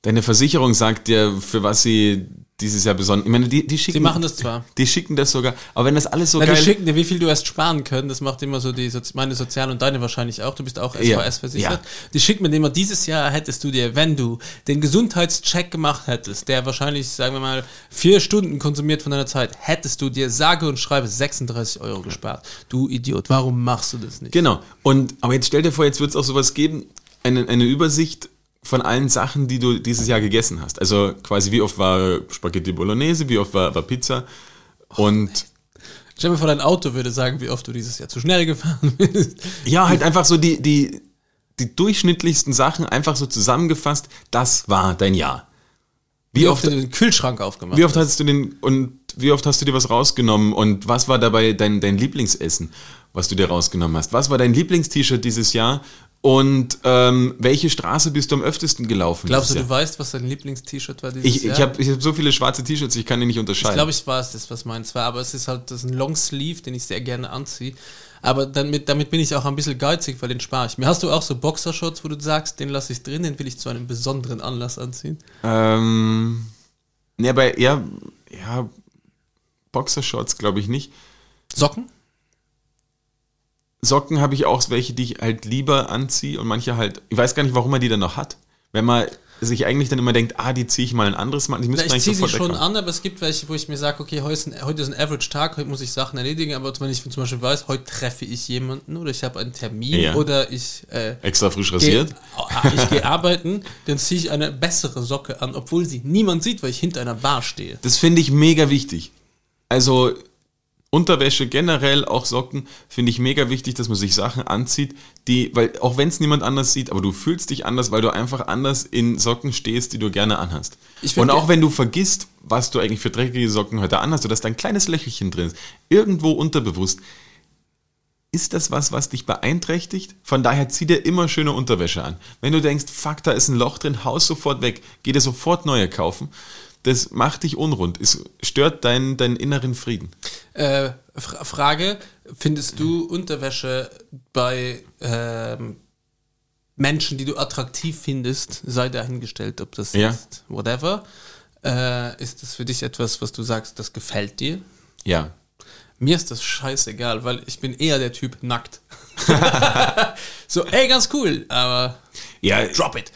deine Versicherung sagt dir, für was sie dieses Jahr besonders. Ich meine, die, die schicken. Sie machen das zwar. Die schicken das sogar. Aber wenn das alles so Na, die geil. schicken dir, wie viel du erst sparen können. Das macht immer so die meine Sozial- und deine wahrscheinlich auch. Du bist auch Ja. SVS versichert. Ja. Die schicken mir immer, dieses Jahr hättest du dir, wenn du den Gesundheitscheck gemacht hättest, der wahrscheinlich, sagen wir mal, vier Stunden konsumiert von deiner Zeit, hättest du dir sage und schreibe 36 Euro gespart. Du Idiot, warum machst du das nicht? Genau. Und, aber jetzt stell dir vor, jetzt wird es auch sowas geben, eine, eine Übersicht von allen Sachen, die du dieses Jahr gegessen hast. Also quasi, wie oft war Spaghetti Bolognese, wie oft war, war Pizza. Und Stell dir vor, dein Auto würde sagen, wie oft du dieses Jahr zu schnell gefahren bist. ja, halt einfach so die, die, die durchschnittlichsten Sachen einfach so zusammengefasst, das war dein Jahr. Wie, Wie oft, oft du den Kühlschrank aufgemacht wie oft hast du den und wie oft hast du dir was rausgenommen und was war dabei dein, dein Lieblingsessen, was du dir rausgenommen hast? Was war dein Lieblingst-T-Shirt dieses Jahr und ähm, welche Straße bist du am öftesten gelaufen? Glaubst du, dieses du Jahr? weißt, was dein Lieblingst-T-Shirt war dieses Ich, Jahr? ich habe ich hab so viele schwarze T-Shirts, ich kann die nicht unterscheiden. Ich glaube, ich weiß das, was meins war, aber es ist halt das ist ein Longsleeve, den ich sehr gerne anziehe. Aber damit, damit bin ich auch ein bisschen geizig, weil den spare ich mir. Hast du auch so Boxershorts, wo du sagst, den lasse ich drin, den will ich zu einem besonderen Anlass anziehen? ähm, ne, aber eher, ja, Boxershorts glaube ich nicht. Socken? Socken habe ich auch welche, die ich halt lieber anziehe und manche halt, ich weiß gar nicht, warum man die dann noch hat. Wenn man sich eigentlich dann immer denkt, ah, die ziehe ich mal ein anderes Mal. Die müssten Na, ich ziehe sofort schon an, aber es gibt welche, wo ich mir sage, okay, heute ist, ein, heute ist ein Average-Tag, heute muss ich Sachen erledigen, aber wenn ich zum Beispiel weiß, heute treffe ich jemanden oder ich habe einen Termin Ja. oder ich äh, Extra frisch Geh, rasiert. ich gehe arbeiten, dann ziehe ich eine bessere Socke an, obwohl sie niemand sieht, weil ich hinter einer Bar stehe. Das finde ich mega wichtig. Also Unterwäsche generell, auch Socken, finde ich mega wichtig, dass man sich Sachen anzieht, die, weil auch wenn es niemand anders sieht, aber du fühlst dich anders, weil du einfach anders in Socken stehst, die du gerne anhast. Und auch wenn du vergisst, was du eigentlich für dreckige Socken heute anhast, oder dass da ein kleines Löchelchen drin ist, irgendwo unterbewusst, ist das was, was dich beeinträchtigt? Von daher zieh dir immer schöne Unterwäsche an. Wenn du denkst, fuck, da ist ein Loch drin, haus sofort weg, geh dir sofort neue kaufen. Das macht dich unrund. Es stört deinen, deinen inneren Frieden. Äh, Fra- Frage: Findest du Unterwäsche bei ähm, Menschen, die du attraktiv findest, sei dahingestellt, ob das Ja. ist whatever, äh, ist das für dich etwas, was du sagst, das gefällt dir? Ja. Mir ist das scheißegal, weil ich bin eher der Typ nackt. so, ey, ganz cool, aber Ja, drop it.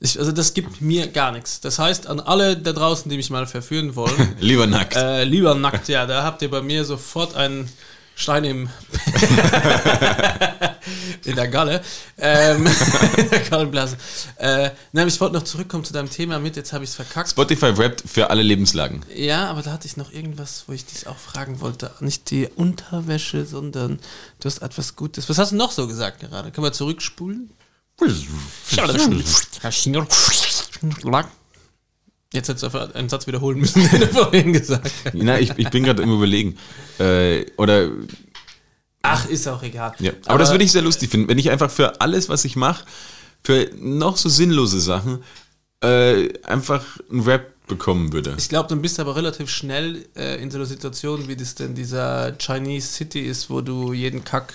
Ich, also das gibt mir gar nichts. Das heißt, an alle da draußen, die mich mal verführen wollen, lieber nackt. äh, lieber nackt, ja, da habt ihr bei mir sofort einen Stein im in der Galle. Ähm, in der Gallenblase. Äh, nein, ich wollte noch zurückkommen zu deinem Thema mit, jetzt habe ich es verkackt. Spotify rappt für alle Lebenslagen. Ja, aber da hatte ich noch irgendwas, wo ich dich auch fragen wollte. Nicht die Unterwäsche, sondern du hast etwas Gutes. Was hast du noch so gesagt gerade? Können wir zurückspulen? Jetzt hättest du einfach einen Satz wiederholen müssen, den du vorhin gesagt hast. Na, ich, ich bin gerade im Überlegen. Äh, oder, Ach, ist auch egal. ja. Aber, das würde ich sehr lustig finden, wenn ich einfach für alles, was ich mache, für noch so sinnlose Sachen, äh, einfach einen Rap bekommen würde. Ich glaube, dann bist du aber relativ schnell äh, in so einer Situation, wie das denn dieser Chinese City ist, wo du jeden Kack.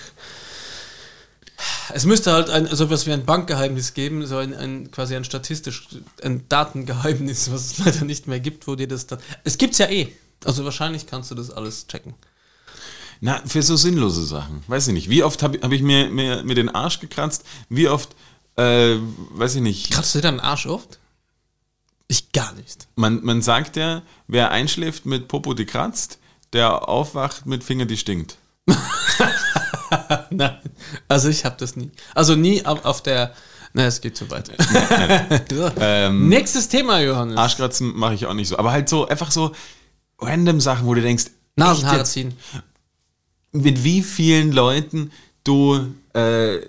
Es müsste halt ein, so etwas wie ein Bankgeheimnis geben, so ein, ein quasi ein statistisch, ein Datengeheimnis, was es leider nicht mehr gibt, wo dir das dann. Es gibt's ja eh. Also wahrscheinlich kannst du das alles checken. Na, für so sinnlose Sachen. Weiß ich nicht. Wie oft habe hab ich mir, mir, mir den Arsch gekratzt? Wie oft, äh, weiß ich nicht. Kratzt du dir deinen Arsch oft? Ich gar nicht. Man, man sagt ja, wer einschläft mit Popo, die kratzt, der aufwacht mit Finger, die stinkt. Nein, also ich habe das nie. Also nie auf, auf der, Na, es geht zu weit. so. Ähm, Nächstes Thema, Johannes. Arschkratzen mache ich auch nicht so. Aber halt so, einfach so random Sachen, wo du denkst, Nasenhaare ziehen. mit wie vielen Leuten du äh,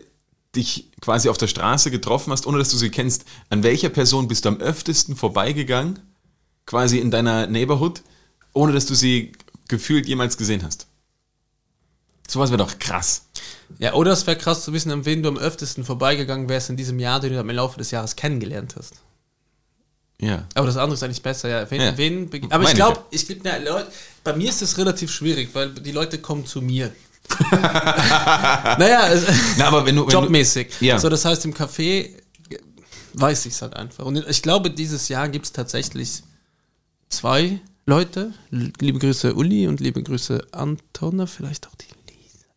dich quasi auf der Straße getroffen hast, ohne dass du sie kennst. An welcher Person bist du am öftesten vorbeigegangen, quasi in deiner Neighborhood, ohne dass du sie gefühlt jemals gesehen hast? Sowas wäre doch krass. Ja, oder es wäre krass zu wissen, an wen du am öftesten vorbeigegangen wärst in diesem Jahr, den du im Laufe des Jahres kennengelernt hast. Ja. Aber das andere ist eigentlich besser, ja. Wen, Ja. wen aber ich glaube, ich glaub, ja, Leute, bei mir ist das relativ schwierig, weil die Leute kommen zu mir. naja, Na, aber wenn du, wenn jobmäßig. Ja. So, das heißt, im Café weiß ich es halt einfach. Und ich glaube, dieses Jahr gibt es tatsächlich zwei Leute. Liebe Grüße Uli und liebe Grüße Antona, vielleicht auch die.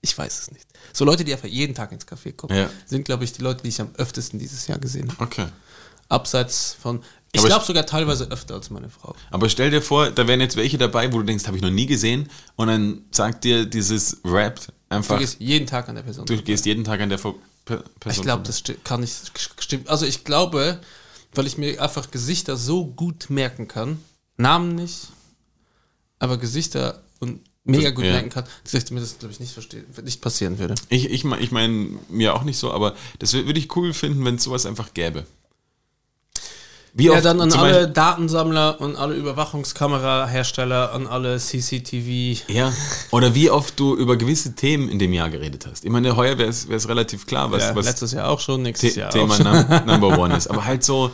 Ich weiß es nicht. So Leute, die einfach jeden Tag ins Café kommen, Ja. sind, glaube ich, die Leute, die ich am öftesten dieses Jahr gesehen habe. du, okay. Abseits von. Ich glaube sogar teilweise öfter als meine Frau. Aber stell dir vor, da wären jetzt welche dabei, wo du denkst, habe ich noch nie gesehen, und dann sagt dir dieses Rap Du einfach, gehst jeden Tag an der Person. du gehst jeden Tag an der Person. ich glaube, das kann nicht stimmt. Also ich glaube, weil ich mir einfach Gesichter so gut merken kann, Namen nicht, aber Gesichter und mega gut Ja. merken kann, dass ich mir das, glaube ich, nicht verstehen, nicht passieren würde. Ich, ich, ich meine, mir auch nicht so, aber das wür- würde ich cool finden, wenn es sowas einfach gäbe. Wie Ja, dann an alle Beispiel- Datensammler und alle Überwachungskamerahersteller, an alle CCTV. ja, oder wie oft du über gewisse Themen in dem Jahr geredet hast. Ich meine, heuer wäre es relativ klar, was, Ja, was letztes Jahr auch schon, nächstes The Jahr Thema Number One ist. Aber halt so,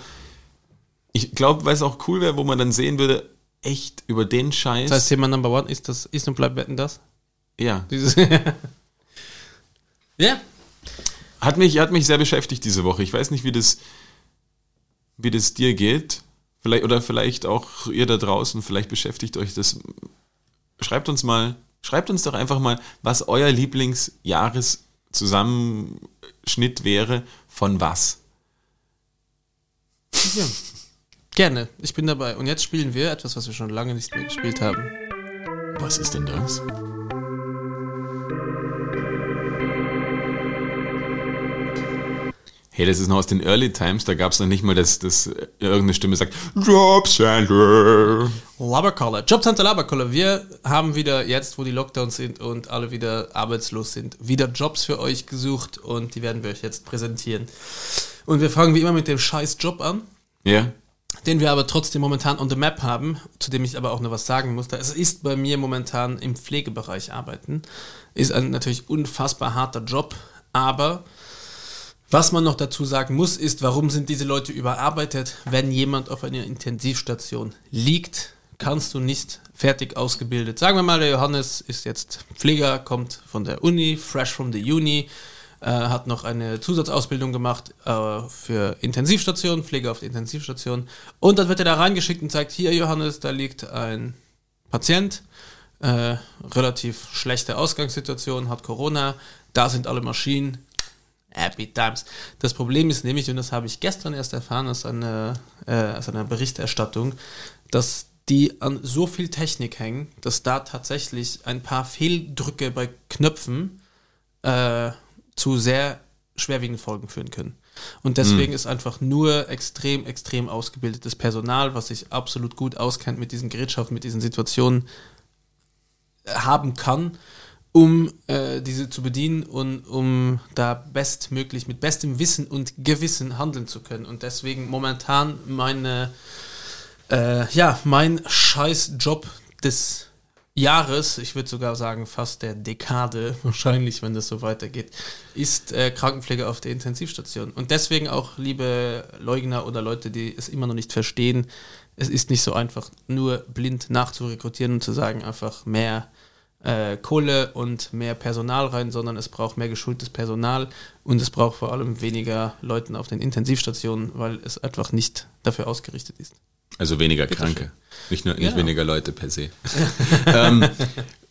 ich glaube, weil es auch cool wäre, wo man dann sehen würde, echt über den Scheiß. Das heißt, Thema Number One ist das, ist und bleibt wetten das? ja, Dieses ja, hat mich, hat mich sehr beschäftigt diese Woche. Ich weiß nicht, wie das, wie das dir geht. Vielleicht, oder vielleicht auch ihr da draußen, vielleicht beschäftigt euch das. Schreibt uns mal, schreibt uns doch einfach mal, was euer Lieblingsjahreszusammenschnitt wäre von was. ja. Gerne, ich bin dabei. Und jetzt spielen wir etwas, was wir schon lange nicht mehr gespielt haben. Was ist denn das? Hey, das ist noch aus den Early Times, da gab es noch nicht mal, dass, dass irgendeine Stimme sagt, Jobcenter. Labercaller, Jobcenter Labercaller. Wir haben wieder jetzt, wo die Lockdowns sind und alle wieder arbeitslos sind, wieder Jobs für euch gesucht und die werden wir euch jetzt präsentieren. Und wir fangen wie immer mit dem scheiß Job an, Ja, den wir aber trotzdem momentan on the map haben, zu dem ich aber auch noch was sagen muss. Es ist bei mir momentan im Pflegebereich arbeiten. Ist ein natürlich unfassbar harter Job, aber was man noch dazu sagen muss, ist, warum sind diese Leute überarbeitet? Wenn jemand auf einer Intensivstation liegt, kannst du nicht fertig ausgebildet. Sagen wir mal, der Johannes ist jetzt Pfleger, kommt von der Uni, fresh from the Uni, äh, hat noch eine Zusatzausbildung gemacht äh, für Intensivstation, Pflege auf der Intensivstation. Und dann wird er da reingeschickt und sagt, hier Johannes, da liegt ein Patient, äh, relativ schlechte Ausgangssituation, hat Corona, da sind alle Maschinen, Happy Times. Das Problem ist nämlich, und das habe ich gestern erst erfahren aus einer, äh, aus einer Berichterstattung, dass die an so viel Technik hängen, dass da tatsächlich ein paar Fehldrücke bei Knöpfen äh, zu sehr schwerwiegenden Folgen führen können. Und deswegen ist einfach nur extrem, extrem ausgebildetes Personal, was sich absolut gut auskennt mit diesen Gerätschaften, mit diesen Situationen, äh, haben kann, um äh, diese zu bedienen und um da bestmöglich mit bestem Wissen und Gewissen handeln zu können. Und deswegen momentan meine, äh, ja, mein scheiß Job des Jahres, ich würde sogar sagen fast der Dekade, wahrscheinlich, wenn das so weitergeht, ist äh, Krankenpflege auf der Intensivstation. Und deswegen auch, liebe Leugner oder Leute, die es immer noch nicht verstehen, es ist nicht so einfach, nur blind nachzurekrutieren und zu sagen, einfach mehr äh, Kohle und mehr Personal rein, sondern es braucht mehr geschultes Personal und es braucht vor allem weniger Leuten auf den Intensivstationen, weil es einfach nicht dafür ausgerichtet ist. Also weniger Kranke. Nicht, nur, nicht Genau. weniger Leute per se. ähm,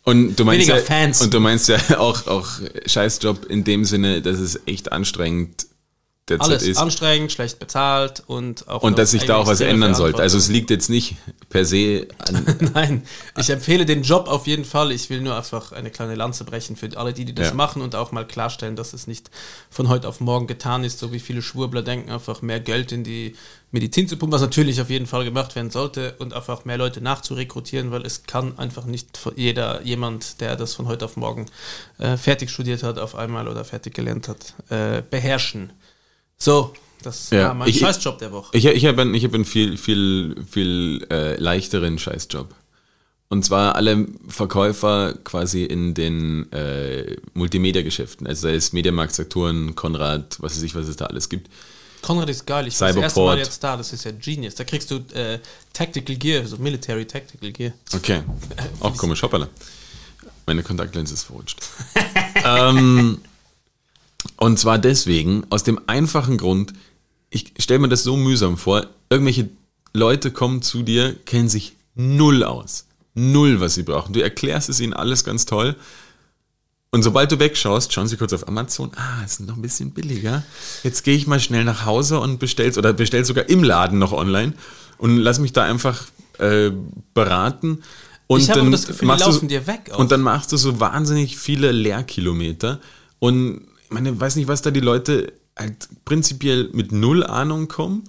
und du meinst Weniger ja, Fans. Und du meinst ja auch, auch Scheißjob in dem Sinne, dass es echt anstrengend derzeit Alles ist. anstrengend, schlecht bezahlt und auch Und dass sich da auch was ändern sollte. Also es liegt jetzt nicht per se an, Nein, ich empfehle den Job auf jeden Fall. Ich will nur einfach eine kleine Lanze brechen für alle, die, die das Ja. machen und auch mal klarstellen, dass es nicht von heute auf morgen getan ist, so wie viele Schwurbler denken, einfach mehr Geld in die Medizin zu pumpen, was natürlich auf jeden Fall gemacht werden sollte und einfach mehr Leute nachzurekrutieren, weil es kann einfach nicht jeder, jemand, der das von heute auf morgen äh, fertig studiert hat, auf einmal oder fertig gelernt hat, äh, beherrschen. So, das Ja, war mein ich- Scheißjob der Woche. Ich, ich habe einen, ich hab einen viel, viel, viel äh, leichteren Scheißjob. Und zwar alle Verkäufer quasi in den äh, Multimedia-Geschäften. Also sei es Mediamarkt, Saturn, Konrad, was weiß ich, was es da alles gibt. Konrad ist geil. Ich war das Cyberport. erste Mal jetzt da. Das ist ja Genius. Da kriegst du äh, Tactical Gear, so Military Tactical Gear. Okay. Auch komisch, hoppala. Meine Kontaktlinse ist verrutscht. ähm, und zwar deswegen, aus dem einfachen Grund, ich stelle mir das so mühsam vor, irgendwelche Leute kommen zu dir, kennen sich null aus. Null, was sie brauchen. Du erklärst es ihnen alles ganz toll. Und sobald du wegschaust, schauen sie kurz auf Amazon, ah, ist noch ein bisschen billiger. Jetzt gehe ich mal schnell nach Hause und bestell's oder bestell's sogar im Laden noch online und lass mich da einfach äh, beraten. Und Ich habe das Gefühl, die machst du- laufen dir weg auch. Und dann machst du so wahnsinnig viele Lehrkilometer. Und ich meine, weiß nicht, was da die Leute halt prinzipiell mit null Ahnung kommen.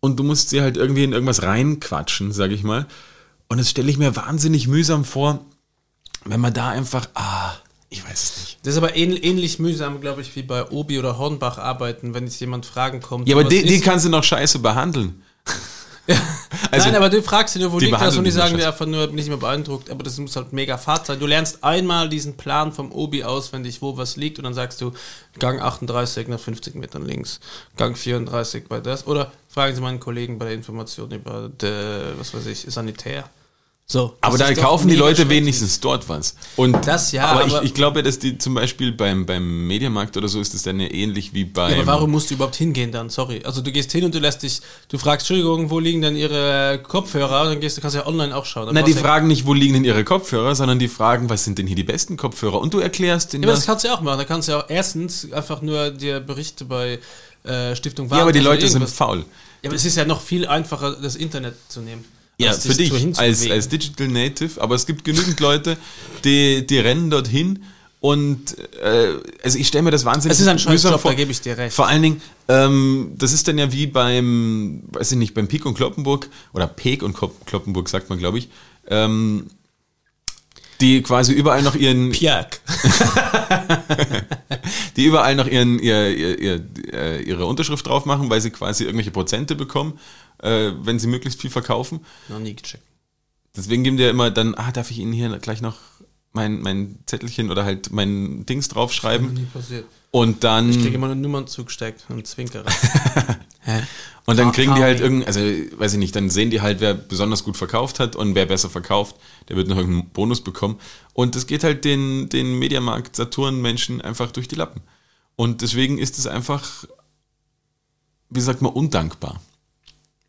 Und du musst sie halt irgendwie in irgendwas reinquatschen, sag ich mal. Und das stelle ich mir wahnsinnig mühsam vor, wenn man da einfach, ah, ich weiß es nicht. Das ist aber ähn, ähnlich mühsam, glaube ich, wie bei Obi oder Hornbach arbeiten, wenn jetzt jemand fragen kommt. Ja, aber die, die kannst du noch scheiße behandeln. Also, Nein, aber du fragst sie nur, wo die liegt das und die dich sagen nicht dir einfach nur, bin ich immer beeindruckt, aber das muss halt mega fad sein. Du lernst einmal diesen Plan vom Obi auswendig, wo was liegt und dann sagst du, Gang 38 nach 50 Metern links, Gang 34 bei das. Oder fragen Sie meinen Kollegen bei der Information über, de, was weiß ich, Sanitär. So. aber das da kaufen die Leute wenigstens dort was. Und Das ja, aber, aber- ich, ich glaube, dass die zum Beispiel beim, beim Mediamarkt oder so ist es dann ja ähnlich wie beim. Ja, aber warum musst du überhaupt hingehen dann? Sorry. Also du gehst hin und du lässt dich, du fragst, Entschuldigung, wo liegen denn ihre Kopfhörer? Und dann gehst du, kannst ja online auch schauen. Dann Na, die du- fragen nicht, wo liegen denn ihre Kopfhörer, sondern die fragen, was sind denn hier die besten Kopfhörer? Und du erklärst denen Ja, aber das das. kannst du ja auch machen. Da kannst du ja auch erstens einfach nur dir Berichte bei äh, Stiftung Ja, aber die Leute sind faul. Ja, aber es ist ja noch viel einfacher, das Internet zu nehmen. Ja, für dich als, als Digital Native, aber es gibt genügend Leute, die, die rennen dorthin und äh, also ich stelle mir das wahnsinnig Es ist ein scheiß mühsam Job, da gebe ich dir recht. Vor allen Dingen, ähm, das ist dann ja wie beim, weiß ich nicht, beim Peek und Kloppenburg oder Peek und Klop- Kloppenburg sagt man, glaube ich, ähm, die quasi überall noch ihren, Pjak. die überall noch ihren, ihr, ihr, ihr, äh, ihre Unterschrift drauf machen, weil sie quasi irgendwelche Prozente bekommen, äh, wenn sie möglichst viel verkaufen. Noch nie gecheckt. Deswegen geben die ja immer dann, ah, darf ich Ihnen hier gleich noch mein, mein Zettelchen oder halt mein Dings draufschreiben? nie passiert. Und dann, Ich kriege immer nur Nummern zugesteckt und Zwinkerer. Hä? und dann kriegen die halt Karin. irgend, also weiß ich nicht, dann sehen die halt, wer besonders gut verkauft hat und wer besser verkauft, der wird noch irgendeinen Bonus bekommen. Und das geht halt den, den Mediamarkt Saturn-Menschen einfach durch die Lappen. Und deswegen ist es einfach, wie sagt man, undankbar.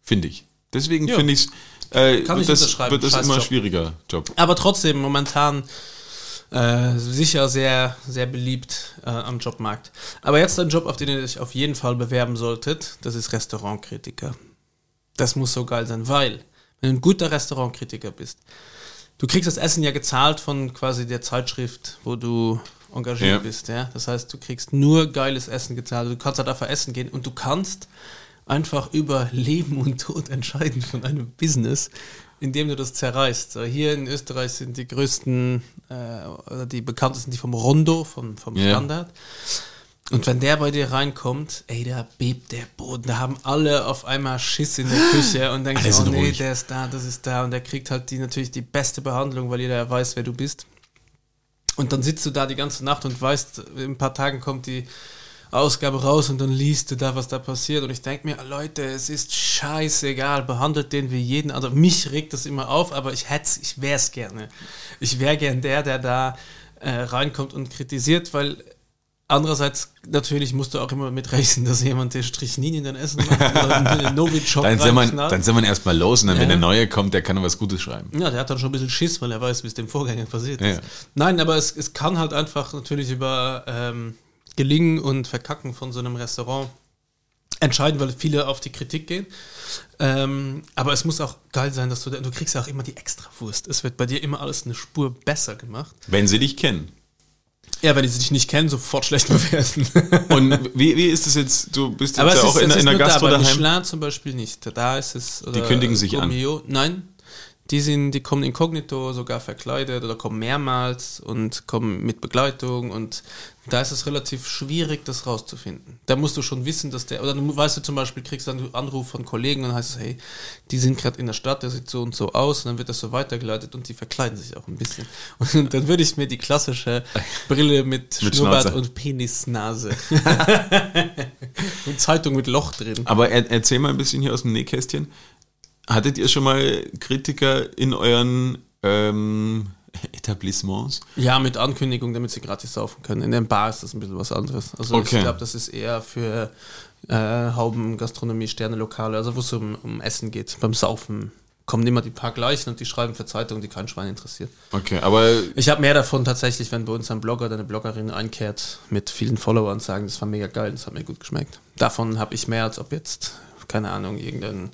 Finde ich. Deswegen Ja. finde äh, Kann ich das unterschreiben. wird das immer Job. schwieriger Job. Aber trotzdem momentan äh, sicher sehr, sehr beliebt äh, am Jobmarkt. Aber jetzt ein Job, auf den ihr euch auf jeden Fall bewerben solltet, das ist Restaurantkritiker. Das muss so geil sein, weil, wenn du ein guter Restaurantkritiker bist, du kriegst das Essen ja gezahlt von quasi der Zeitschrift, wo du engagiert Ja. bist, ja. Das heißt, du kriegst nur geiles Essen gezahlt. Du kannst halt einfach essen gehen und du kannst einfach über Leben und Tod entscheiden von einem Business, indem du das zerreißt. So, hier in Österreich sind die größten äh, oder die bekanntesten die vom Rondo, vom, vom Ja. Standard. Und wenn der bei dir reinkommt, ey, da bebt der Boden, da haben alle auf einmal Schiss in der Küche und denken, oh nee, ruhig. der ist da, das ist da und der kriegt halt die natürlich die beste Behandlung, weil jeder ja weiß, wer du bist. Und dann sitzt du da die ganze Nacht und weißt, in ein paar Tagen kommt die Ausgabe raus und dann liest du da, was da passiert. Und ich denke mir, Leute, es ist scheißegal, behandelt den wie jeden. Also mich regt das immer auf, aber ich hätte ich wäre es gerne. Ich wäre gern der, der da äh, reinkommt und kritisiert, weil andererseits natürlich musst du auch immer mitrechnen, dass jemand der Strichnin in dein Essen macht Novichok Dann sind, wir, reinknallt. dann sind wir erstmal los und dann, wenn Ja. der Neue kommt, der kann was Gutes schreiben. Ja, der hat dann schon ein bisschen Schiss, weil er weiß, wie es dem Vorgänger passiert ist. Ja. Nein, aber es, es kann halt einfach natürlich über ähm, Gelingen und Verkacken von so einem Restaurant entscheiden, weil viele auf die Kritik gehen. Ähm, aber es muss auch geil sein, dass du, du kriegst ja auch immer die Extrawurst. Es wird bei dir immer alles eine Spur besser gemacht. Wenn sie dich kennen. Ja, wenn die sich nicht kennen, sofort schlecht bewerten. Und wie, wie ist es jetzt? Du bist jetzt ja ist, auch in, ist in der nur da, Gastro bei daheim. Michelin zum Beispiel nicht. Da ist es. Oder kündigen sich an. Gomio. Nein, die sind, die kommen inkognito, sogar verkleidet oder kommen mehrmals und kommen mit Begleitung und da ist es relativ schwierig, das rauszufinden. Da musst du schon wissen, dass der, oder du weißt du zum Beispiel, kriegst dann einen Anruf von Kollegen und heißt es, hey, die sind gerade in der Stadt, der sieht so und so aus und dann wird das so weitergeleitet und die verkleiden sich auch ein bisschen. Und dann würde ich mir die klassische Brille mit, Mit Schnurrbart Schnauze. und Penisnase und Zeitung mit Loch drin. Aber er, erzähl mal ein bisschen hier aus dem Nähkästchen. Hattet ihr schon mal Kritiker in euren ähm, Etablissements? Ja, mit Ankündigung, damit sie gratis saufen können. In der Bar ist das ein bisschen was anderes. Also Okay. ich glaube, das ist eher für äh, Hauben, Gastronomie, Sterne-Lokale, also wo es um, um Essen geht. Beim Saufen kommen immer die paar gleichen und die schreiben für Zeitungen, die kein Schwein interessiert. Okay, aber Ich habe mehr davon tatsächlich, wenn bei uns ein Blogger oder eine Bloggerin einkehrt mit vielen Followern und sagen, das war mega geil, das hat mir gut geschmeckt. Davon habe ich mehr, als ob jetzt, keine Ahnung, irgendein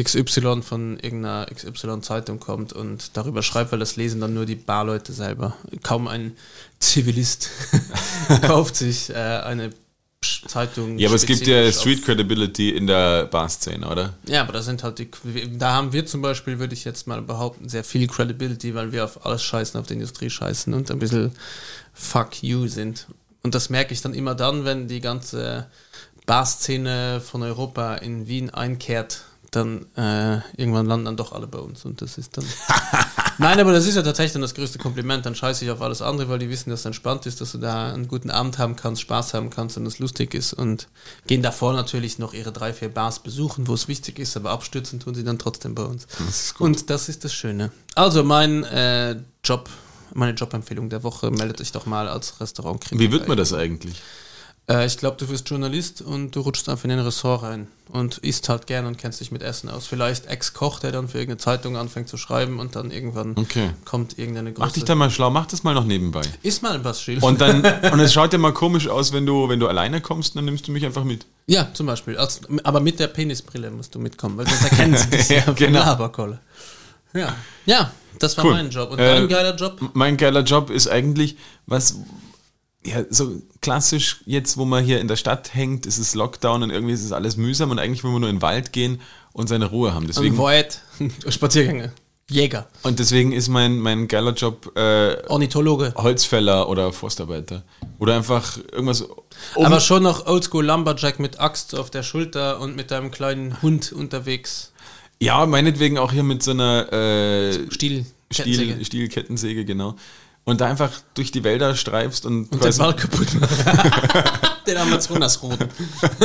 XY von irgendeiner XY-Zeitung kommt und darüber schreibt, weil das lesen dann nur die Barleute selber. Kaum ein Zivilist kauft sich äh, eine Zeitung. ja, aber es gibt ja Street Credibility in der Bar-Szene, oder? ja, aber da sind halt die, da haben wir zum Beispiel, würde ich jetzt mal behaupten, sehr viel Credibility, weil wir auf alles scheißen, auf die Industrie scheißen und ein bisschen fuck you sind. Und das merke ich dann immer dann, wenn die ganze Bar-Szene von Europa in Wien einkehrt, dann äh, irgendwann landen dann doch alle bei uns und das ist dann. Nein, aber das ist ja tatsächlich dann das größte Kompliment. Dann scheiße ich auf alles andere, weil die wissen, dass es entspannt ist, dass du da einen guten Abend haben kannst, Spaß haben kannst und es lustig ist und gehen davor natürlich noch ihre drei, vier Bars besuchen, wo es wichtig ist, aber abstürzen tun sie dann trotzdem bei uns. Das. Und das ist das Schöne. Also mein äh, Job, meine Jobempfehlung der Woche, meldet euch doch mal als Restaurant. Wie wird man das eigentlich? Äh, ich glaube, du wirst Journalist und du rutschst einfach in ein Ressort rein und isst halt gern und kennst dich mit Essen aus. Vielleicht Ex-Koch, der dann für irgendeine Zeitung anfängt zu schreiben und dann irgendwann Okay. kommt irgendeine große... Mach dich da mal schlau, mach das mal noch nebenbei. Iss mal was, Schild. Und dann, und es schaut ja mal komisch aus, wenn du, wenn du alleine kommst, dann nimmst du mich einfach mit. Ja, zum Beispiel. Als, aber mit der Penisbrille musst du mitkommen, weil sonst erkennen sie dich Ja, genau. Ja. Ja, das war Cool. mein Job. Und Äh, dein geiler Job? Mein geiler Job ist eigentlich, was, ja, so klassisch jetzt, wo man hier in der Stadt hängt, ist es Lockdown und irgendwie ist es alles mühsam und eigentlich will man nur in den Wald gehen und seine Ruhe haben. Ein Deswegen, Void, Spaziergänge, Jäger, und deswegen ist mein, mein geiler Job äh, Ornithologe. Holzfäller oder Forstarbeiter. Oder einfach irgendwas. um- Aber schon noch Oldschool Lumberjack mit Axt auf der Schulter und mit deinem kleinen Hund unterwegs. ja, meinetwegen auch hier mit so einer äh, Stiel, Stiel, Kettensäge. Stielkettensäge, genau. Und da einfach durch die Wälder streifst und, Und den Ball kaputt den Amazonasroten.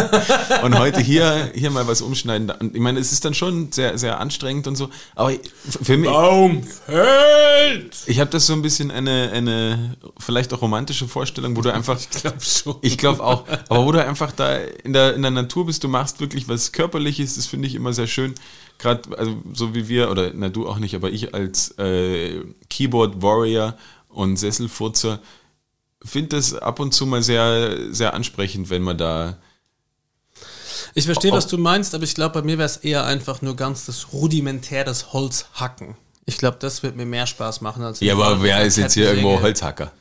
und heute hier, hier mal was umschneiden. Und ich meine, es ist dann schon sehr, sehr anstrengend und so. Aber für mich, Baum fällt! ich habe das so ein bisschen eine, eine vielleicht auch romantische Vorstellung, wo du einfach, Ich glaube schon. ich glaube auch, aber wo du einfach da in der, in der Natur bist, du machst wirklich was Körperliches, das finde ich immer sehr schön. Gerade, also so wie wir, oder na du auch nicht, aber ich als äh, Keyboard Warrior und Sesselfurzer finde das ab und zu mal sehr, sehr ansprechend, wenn man da. Ich verstehe, was du meinst, aber ich glaube, bei mir wäre es eher einfach nur ganz das rudimentär das Holz hacken. Ich glaube, das wird mir mehr Spaß machen als Ja, aber wer ist jetzt hier irgendwo. Holzhacker?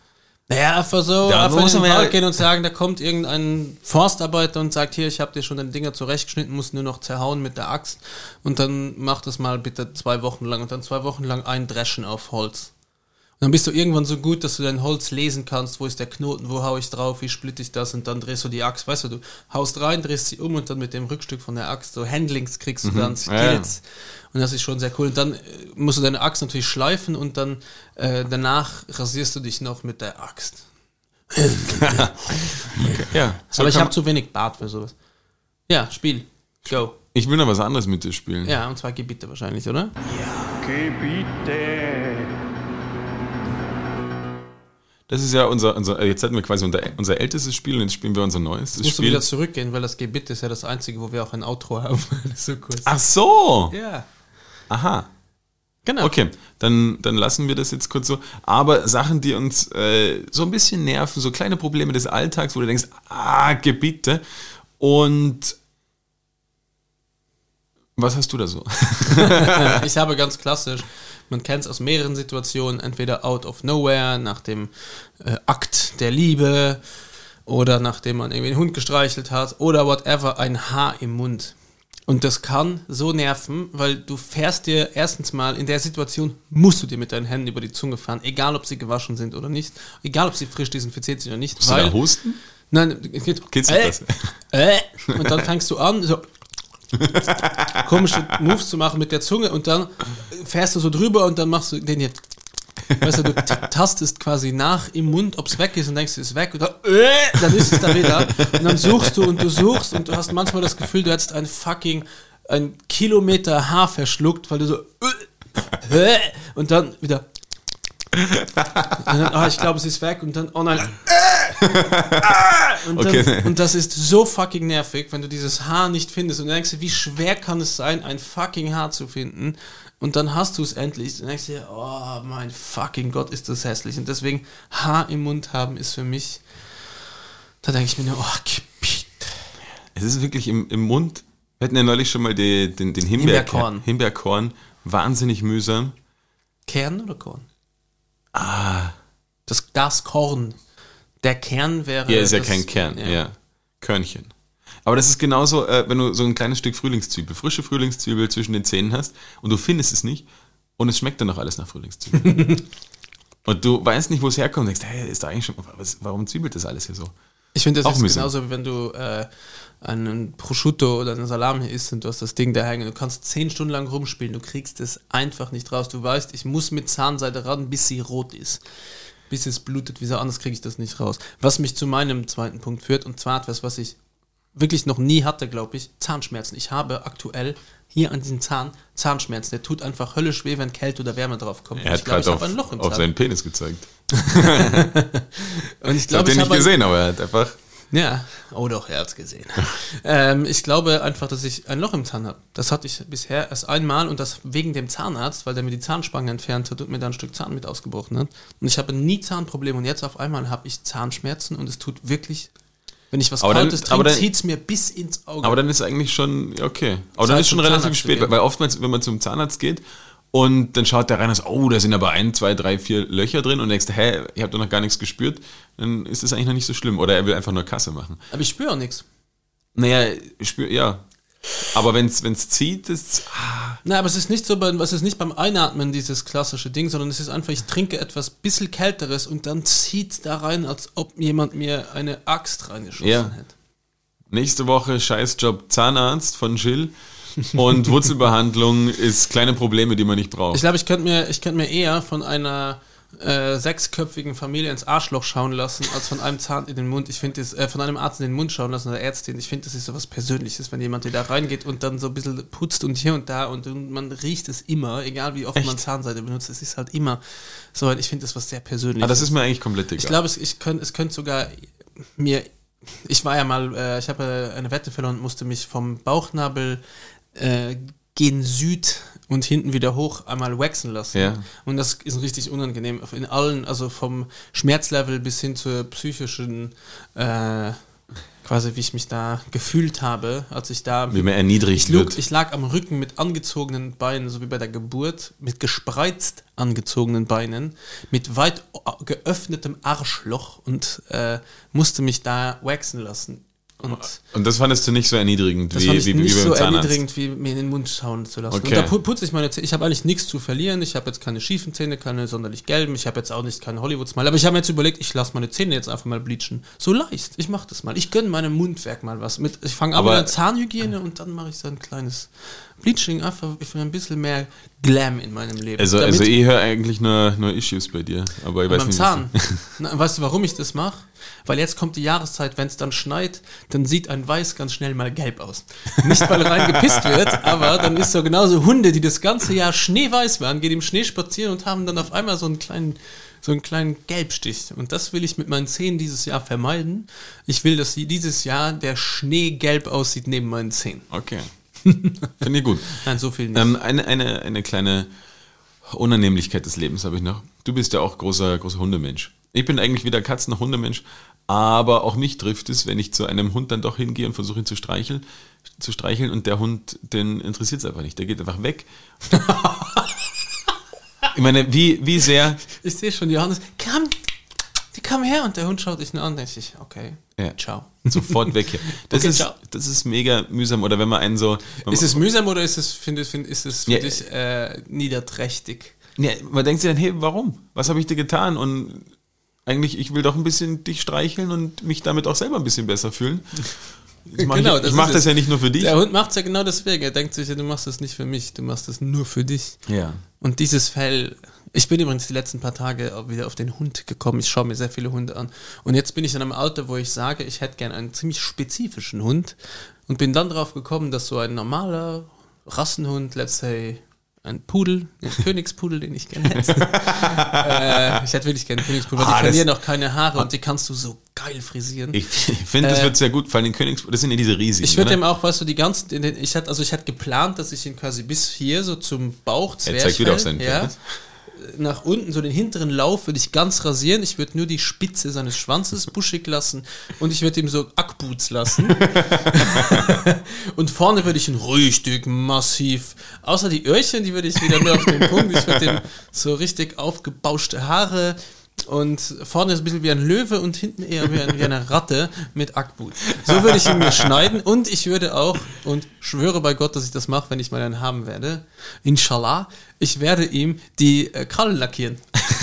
Naja, einfach so, Da einfach in den Wald gehen und sagen, da kommt irgendein Forstarbeiter und sagt, hier, ich habe dir schon deine Dinger zurechtgeschnitten, muss nur noch zerhauen mit der Axt und dann mach das mal bitte zwei Wochen lang und dann zwei Wochen lang eindreschen auf Holz. Dann bist du irgendwann so gut, dass du dein Holz lesen kannst, wo ist der Knoten, wo hau ich drauf, wie splitte ich das und dann drehst du die Axt, weißt du, du haust rein, drehst sie um und dann mit dem Rückstück von der Axt, so Handlings kriegst du dann, Skills. Ja, ja. Und das ist schon sehr cool. Und dann äh, musst du deine Axt natürlich schleifen und dann äh, danach rasierst du dich noch mit der Axt. Ja. so Aber ich habe zu wenig Bart für sowas. Ja, Spiel. Go. ich will noch was anderes mit dir spielen. Ja, und zwar Gebiete wahrscheinlich, oder? Gebiete. Das ist ja unser, unser äh, jetzt hatten wir quasi unser, unser ältestes Spiel und jetzt spielen wir unser neuestes Musst du Spiel. wieder zurückgehen, weil das Gebiete ist ja das einzige, wo wir auch ein Outro haben. So kurz. Ach so. Ja. Aha. Genau. Okay, dann, dann lassen wir das jetzt kurz so. Aber Sachen, die uns äh, so ein bisschen nerven, so kleine Probleme des Alltags, wo du denkst, ah, Gebiete. Und Was hast du da so? ich habe ganz klassisch, man kennt es aus mehreren Situationen, entweder out of nowhere, nach dem äh, Akt der Liebe oder nachdem man irgendwie einen Hund gestreichelt hat oder whatever, ein Haar im Mund. Und das kann so nerven, weil du fährst dir erstens mal in der Situation, musst du dir mit deinen Händen über die Zunge fahren, egal ob sie gewaschen sind oder nicht, egal ob sie frisch desinfiziert sind oder nicht. Musst du da husten? Nein, geht. Kitzelt äh, das? äh, und dann fängst du an, so komische Moves zu machen mit der Zunge und dann fährst du so drüber und dann machst du den hier. Weißt du, du tastest quasi nach im Mund, ob es weg ist und denkst, es ist weg und dann, äh, dann ist es da wieder. Und dann suchst du und du suchst und du hast manchmal das Gefühl, du hättest ein fucking ein Kilometer Haar verschluckt, weil du so äh, äh, und dann wieder dann, ah, ich glaube, es ist weg und dann, oh nein, äh, und, dann, Okay. und das ist so fucking nervig, wenn du dieses Haar nicht findest und du denkst, dir, wie schwer kann es sein, ein fucking Haar zu finden und dann hast du es endlich und denkst dir, oh mein fucking Gott, ist das hässlich und deswegen Haar im Mund haben ist für mich, da denke ich mir nur, oh, Gebiet. Es ist wirklich im, im Mund. Wir hatten ja neulich schon mal die, den, den Himbeerkorn. Himbeerkorn. Himbeerkorn. Wahnsinnig mühsam. Kern oder Korn? Ah. Das, das Korn. Der Kern wäre. Ja, ist ja das- kein Kern, ja. Körnchen. Aber das ist genauso, äh, wenn du so ein kleines Stück Frühlingszwiebel, frische Frühlingszwiebel zwischen den Zähnen hast und du findest es nicht und es schmeckt dann noch alles nach Frühlingszwiebel. und du weißt nicht, wo es herkommt und denkst, hey, ist da eigentlich schon, was, warum zwiebelt das alles hier so? Ich finde, das Auch ist mühsam. genauso, wie wenn du äh, einen Prosciutto oder einen Salami isst und du hast das Ding da hängen. Du kannst zehn Stunden lang rumspielen, du kriegst es einfach nicht raus. Du weißt, ich muss mit Zahnseide ran, bis sie rot ist. Bis es blutet, wieso anders kriege ich das nicht raus. Was mich zu meinem zweiten Punkt führt, und zwar etwas, was ich wirklich noch nie hatte, glaube ich, Zahnschmerzen. Ich habe aktuell hier an diesem Zahn Zahnschmerzen. Der tut einfach höllisch weh, wenn Kälte oder Wärme drauf kommt. Er hat ich glaube, gerade ich habe auf, ein Loch im auf seinen Penis gezeigt. Und ich glaube, den ich nicht habe ein- gesehen, aber er hat einfach. Ja, oh doch, er hat's gesehen. ähm, ich glaube einfach, dass ich ein Loch im Zahn habe. Das hatte ich bisher erst einmal und das wegen dem Zahnarzt, weil der mir die Zahnspange entfernt hat und mir da ein Stück Zahn mit ausgebrochen hat. Und ich habe nie Zahnprobleme und jetzt auf einmal habe ich Zahnschmerzen und es tut wirklich, wenn ich was Aber Kaltes trinke, dann- zieht's mir bis ins Auge. Aber dann ist eigentlich schon, okay. Aber dann ist schon relativ Zahnarzt spät, weil oftmals, wenn man zum Zahnarzt geht und dann schaut der rein und sagt, oh, da sind aber ein, zwei, drei, vier Löcher drin und denkst, hä, ich habe doch noch gar nichts gespürt, dann ist das eigentlich noch nicht so schlimm. Oder er will einfach nur Kasse machen. aber ich spüre auch nichts. Naja, ich spür, ja. Aber wenn es zieht, ist ah, Na, aber es ist nicht so, beim, es ist nicht beim Einatmen dieses klassische Ding, sondern es ist einfach, ich trinke etwas bisschen kälteres und dann zieht da rein, als ob jemand mir eine Axt reingeschossen Ja. hätte. nächste Woche Scheißjob Zahnarzt von Jill und Wurzelbehandlung ist kleine Probleme, die man nicht braucht. Ich glaube, ich könnte mir, ich könnte mir eher von einer äh, sechsköpfigen Familie ins Arschloch schauen lassen, als von einem Zahn in den Mund. Ich finde das, äh, von einem Arzt in den Mund schauen lassen oder Ärztin. Ich finde, das ist so was Persönliches, wenn jemand hier da reingeht und dann so ein bisschen putzt und hier und da und, und man riecht es immer, egal wie oft man Zahnseide benutzt. Es ist halt immer so. Ich finde das was sehr Persönliches. ah, das ist mir eigentlich komplett egal. Ich glaube, es, ich könnt, es könnte sogar mir. Ich war ja mal, äh, ich habe äh, eine Wette verloren und musste mich vom Bauchnabel äh, gen Süd und hinten wieder hoch einmal waxen lassen. Ja. Und das ist richtig unangenehm. In allen, also vom Schmerzlevel bis hin zur psychischen, äh, quasi wie ich mich da gefühlt habe, als ich da Wie man erniedrigt ich, wird. ich lag am Rücken mit angezogenen Beinen, so wie bei der Geburt, mit gespreizt angezogenen Beinen, mit weit geöffnetem Arschloch und äh, musste mich da waxen lassen. Und Und das fandest du nicht so erniedrigend das wie, fand ich wie, nicht wie beim so Zahnarzt? erniedrigend, wie mir in den Mund schauen zu lassen. Okay. Und da pu- putze ich meine Zähne. Ich habe eigentlich nichts zu verlieren. Ich habe jetzt keine schiefen Zähne, keine sonderlich gelben. Ich habe jetzt auch nicht keine Hollywood-Smile. Aber ich habe mir jetzt überlegt, ich lasse meine Zähne jetzt einfach mal bleachen. So leicht. Ich mache das mal. Ich gönne meinem Mundwerk mal was. Mit, ich fange an Aber- mit der Zahnhygiene und dann mache ich so ein kleines Bleaching. Einfach für ein bisschen mehr Glam in meinem Leben. Also, Damit- also ich höre eigentlich nur, nur Issues bei dir. Aber ich weiß beim nicht. Zahn. Na, weißt du, warum ich das mache? Weil jetzt kommt die Jahreszeit, wenn es dann schneit, dann sieht ein Weiß ganz schnell mal gelb aus. Nicht, weil rein gepisst wird, aber dann ist so genauso Hunde, die das ganze Jahr schneeweiß waren, gehen im Schnee spazieren und haben dann auf einmal so einen kleinen, so einen kleinen Gelbstich. Und das will ich mit meinen Zähnen dieses Jahr vermeiden. Ich will, dass dieses Jahr der Schnee gelb aussieht neben meinen Zähnen. Okay. Finde ich gut. Nein, so viel nicht. Ähm, eine, eine, eine kleine Unannehmlichkeit des Lebens habe ich noch. Du bist ja auch großer, großer Hundemensch. Ich bin eigentlich weder Katzen- noch Hundemensch, Aber auch mich trifft es, wenn ich zu einem Hund dann doch hingehe und versuche ihn zu streicheln, zu streicheln und der Hund, den interessiert es einfach nicht. Der geht einfach weg. ich meine, wie, wie sehr. Ich sehe schon, Johannes, komm, komm her und der Hund schaut dich nur an, denke ich, okay, Ja. ciao. Sofort weg hier. Das, Okay, ist, ciao. das ist mega mühsam. Oder wenn man einen so. Ist es mühsam oder ist es, find, find, ist es für Ja. dich äh, niederträchtig? Ja, man denkt sich dann, hey, warum? Was habe ich dir getan? Und eigentlich, ich will doch ein bisschen dich streicheln und mich damit auch selber ein bisschen besser fühlen. Ich mache Genau, ich, mach das es. ja nicht nur für dich. Der Hund macht es ja genau deswegen. Er denkt sich, ja, du machst das nicht für mich, du machst das nur für dich. Ja. Und dieses Fell, ich bin übrigens die letzten paar Tage wieder auf den Hund gekommen. Ich schaue mir sehr viele Hunde an. Und jetzt bin ich in einem Alter, wo ich sage, ich hätte gern einen ziemlich spezifischen Hund. Und bin dann drauf gekommen, dass so ein normaler Rassenhund, let's say ein Pudel, ein Königspudel, den ich gerne hätte. äh, ich hätte wirklich gerne einen Königspudel, weil Ah, die verlieren auch keine Haare und die kannst du so geil frisieren. Ich, finde, das Äh, wird sehr gut, vor allem den Königs, das sind ja diese riesigen. Ich würde oder? dem auch, weißt du, die ganzen, den- ich hatte, also ich hatte geplant, dass ich ihn quasi bis hier so zum Bauch Er zeigt wieder auf seinen ja, Penis. Nach unten, so den hinteren Lauf würde ich ganz rasieren. Ich würde nur die Spitze seines Schwanzes buschig lassen und ich würde ihm so Ackboots lassen. und vorne würde ich ihn richtig massiv, außer die Öhrchen, die würde ich wieder nur auf den Punkt. Ich würde ihm so richtig aufgebauschte Haare und vorne ist ein bisschen wie ein Löwe und hinten eher wie, ein, wie eine Ratte mit Ackboot. So würde ich ihn mir schneiden und ich würde auch, und schwöre bei Gott, dass ich das mache, wenn ich mal einen haben werde, inshallah, ich werde ihm die äh, Krallen lackieren.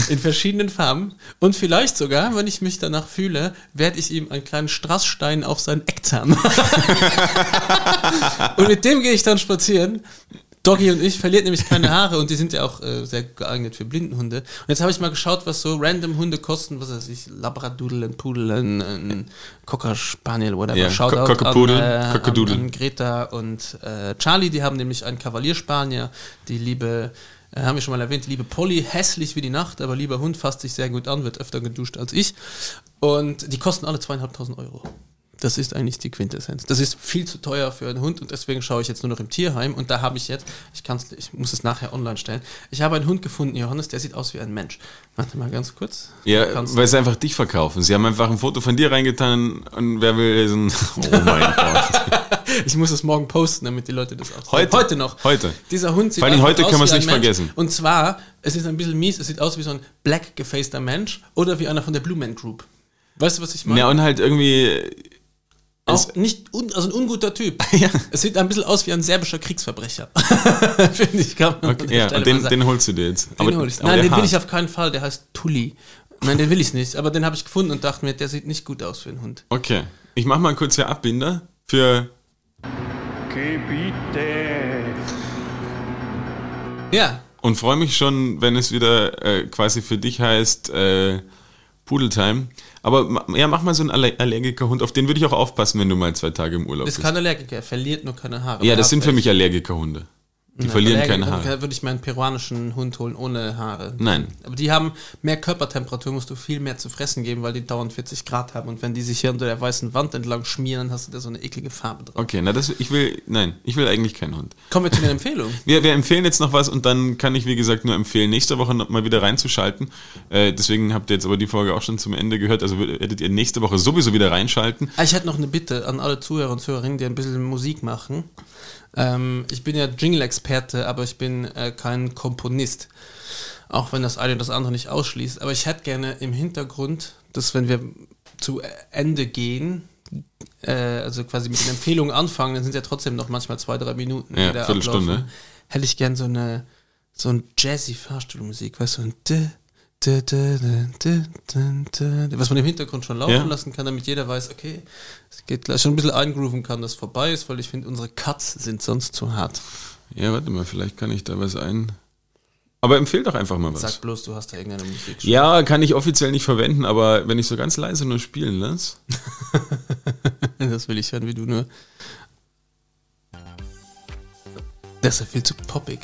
In verschiedenen Farben. Und vielleicht sogar, wenn ich mich danach fühle, werde ich ihm einen kleinen Strassstein auf seinen Eckzahn machen. und mit dem gehe ich dann spazieren. Doggy und ich verliert nämlich keine Haare und die sind ja auch äh, sehr geeignet für Blindenhunde. Und jetzt habe ich mal geschaut, was so random Hunde kosten, was weiß ich, Labradoodle, ein Pudel, ein, Cocker Spaniel, whatever. Ja, Shoutout Cockapudel, an, äh, an, an Greta und äh, Charlie, die haben nämlich einen Kavalierspanier, die liebe, äh, haben wir schon mal erwähnt, liebe Polly, hässlich wie die Nacht, aber lieber Hund, fasst sich sehr gut an, wird öfter geduscht als ich. Und die kosten alle zweieinhalbtausend Euro. Das ist eigentlich die Quintessenz. Das ist viel zu teuer für einen Hund und deswegen schaue ich jetzt nur noch im Tierheim und da habe ich jetzt, ich kann's, ich muss es nachher online stellen. Ich habe einen Hund gefunden, Johannes, der sieht aus wie ein Mensch. Warte mal ganz kurz. Ja, Kannst- weil sie einfach dich verkaufen. Sie haben einfach ein Foto von dir reingetan und wer will lesen? Oh mein Gott. Ich muss es morgen posten, damit die Leute das auch sehen. Heute? Heute noch. Heute. Dieser Hund sieht Vor allem heute aus kann man's wie ein nicht vergessen. Und zwar, es ist ein bisschen mies, es sieht aus wie so ein black gefaceder Mensch oder wie einer von der Blue Man Group. Weißt du, was ich meine? Ja, und halt irgendwie. Auch nicht, un, also ein unguter Typ. Ja. Es sieht ein bisschen aus wie ein serbischer Kriegsverbrecher. Finde ich, kann man an Okay, ja, Stelle den, den holst du dir jetzt. Den hol ich. aber Nein, den will Haar- ich auf keinen Fall, der heißt Tully. Nein, den will ich nicht, aber den habe ich gefunden und dachte mir, der sieht nicht gut aus für einen Hund. Okay. Ich mach mal kurz hier Abbinder für. Gebiete. Ja, Und freue mich schon, wenn es wieder äh, quasi für dich heißt äh, Pudeltime. Aber ma- ja, mach mal so einen Aller Allergikerhund, auf den würde ich auch aufpassen, wenn du mal zwei Tage im Urlaub ist bist. kein Allergiker, er verliert nur keine Haare. Ja, das sind für mich Allergikerhunde. Die Nein, verlieren keine Haare. Würde ich mir einen peruanischen Hund holen ohne Haare. Nein. Aber die haben mehr Körpertemperatur, musst du viel mehr zu fressen geben, weil die dauernd 40 Grad haben. Und wenn die sich hier unter der weißen Wand entlang schmieren, hast du da so eine eklige Farbe drauf. Okay, na das, ich will, nein, ich will eigentlich keinen Hund. Kommen wir zu den Empfehlungen. Wir, wir empfehlen jetzt noch was und dann kann ich, wie gesagt, nur empfehlen, nächste Woche noch mal wieder reinzuschalten. Äh, deswegen habt ihr jetzt aber die Folge auch schon zum Ende gehört. Also werdet ihr nächste Woche sowieso wieder reinschalten. Ah, Ich hätte noch eine Bitte an alle Zuhörer und Zuhörerinnen, die ein bisschen Musik machen. Ähm, ich bin ja Jingle-Experte, aber ich bin äh, kein Komponist. Auch wenn das eine das andere nicht ausschließt. Aber ich hätte gerne im Hintergrund, dass wenn wir zu Ende gehen, äh, also quasi mit den Empfehlungen anfangen, dann sind ja trotzdem noch manchmal zwei, drei Minuten. Ja, Viertelstunde. Hätte ich gern so eine so ein jazzy Fahrstuhlmusik, weißt du, so ein was man im Hintergrund schon laufen Ja. lassen kann, damit jeder weiß, okay, es geht gleich schon ein bisschen eingrooven kann, dass vorbei ist, weil ich finde, unsere Cuts sind sonst zu hart. Ja, warte mal, vielleicht kann ich da was ein. Aber empfehl doch einfach mal was. Sag bloß, du hast da irgendeine Musik. Ja, kann ich offiziell nicht verwenden, aber wenn ich so ganz leise nur spielen lasse. Das will ich hören, wie du nur. Das ist ja viel zu poppig.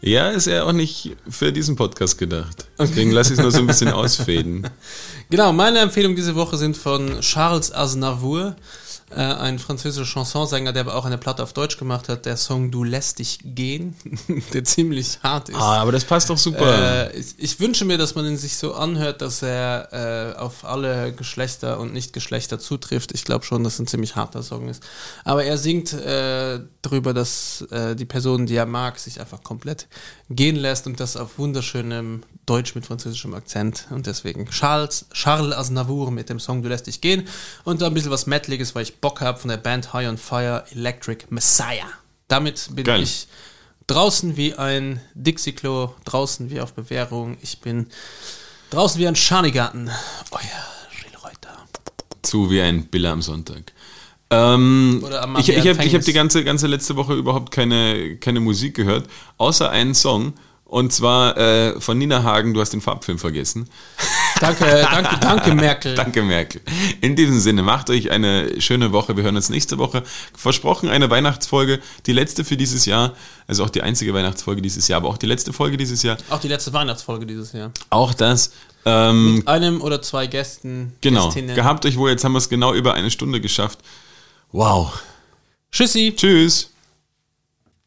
Ja, ist ja auch nicht für diesen Podcast gedacht. Deswegen lasse ich es nur so ein bisschen ausfäden. Genau, meine Empfehlungen diese Woche sind von Charles Aznavour. Äh, ein französischer Chansonsänger, der aber auch eine Platte auf Deutsch gemacht hat, der Song Du lässt dich gehen, der ziemlich hart ist. Ah, aber das passt doch super. Äh, ich, ich wünsche mir, dass man ihn sich so anhört, dass er äh, auf alle Geschlechter und Nicht-Geschlechter zutrifft. Ich glaube schon, dass es ein ziemlich harter Song ist. Aber er singt äh, darüber, dass äh, die Person, die er mag, sich einfach komplett gehen lässt und das auf wunderschönem Deutsch mit französischem Akzent. Und deswegen Charles, Charles Aznavour mit dem Song Du lässt dich gehen. Und ein bisschen was Metaliges, weil ich Bock habe von der Band High on Fire Electric Messiah. Damit bin Geil. ich draußen wie ein Dixie-Klo, draußen wie auf Bewährung. Ich bin draußen wie ein Schanigarten. Euer Gilles Reuter. Zu wie ein Biller am Sonntag. Ähm, Oder am ich ich habe hab die ganze, ganze letzte Woche überhaupt keine, keine Musik gehört, außer einen Song. Und zwar äh, von Nina Hagen, du hast den Farbfilm vergessen. Danke, danke, danke, Merkel. Danke, Merkel. In diesem Sinne, macht euch eine schöne Woche. Wir hören uns nächste Woche. Versprochen eine Weihnachtsfolge, die letzte für dieses Jahr, also auch die einzige Weihnachtsfolge dieses Jahr, aber auch die letzte Folge dieses Jahr. Auch die letzte Weihnachtsfolge dieses Jahr. Auch das. Ähm, Einem oder zwei Gästen. genau. Gästinnen. Gehabt euch wohl, jetzt haben wir es genau über eine Stunde geschafft. Wow. Tschüssi. Tschüss.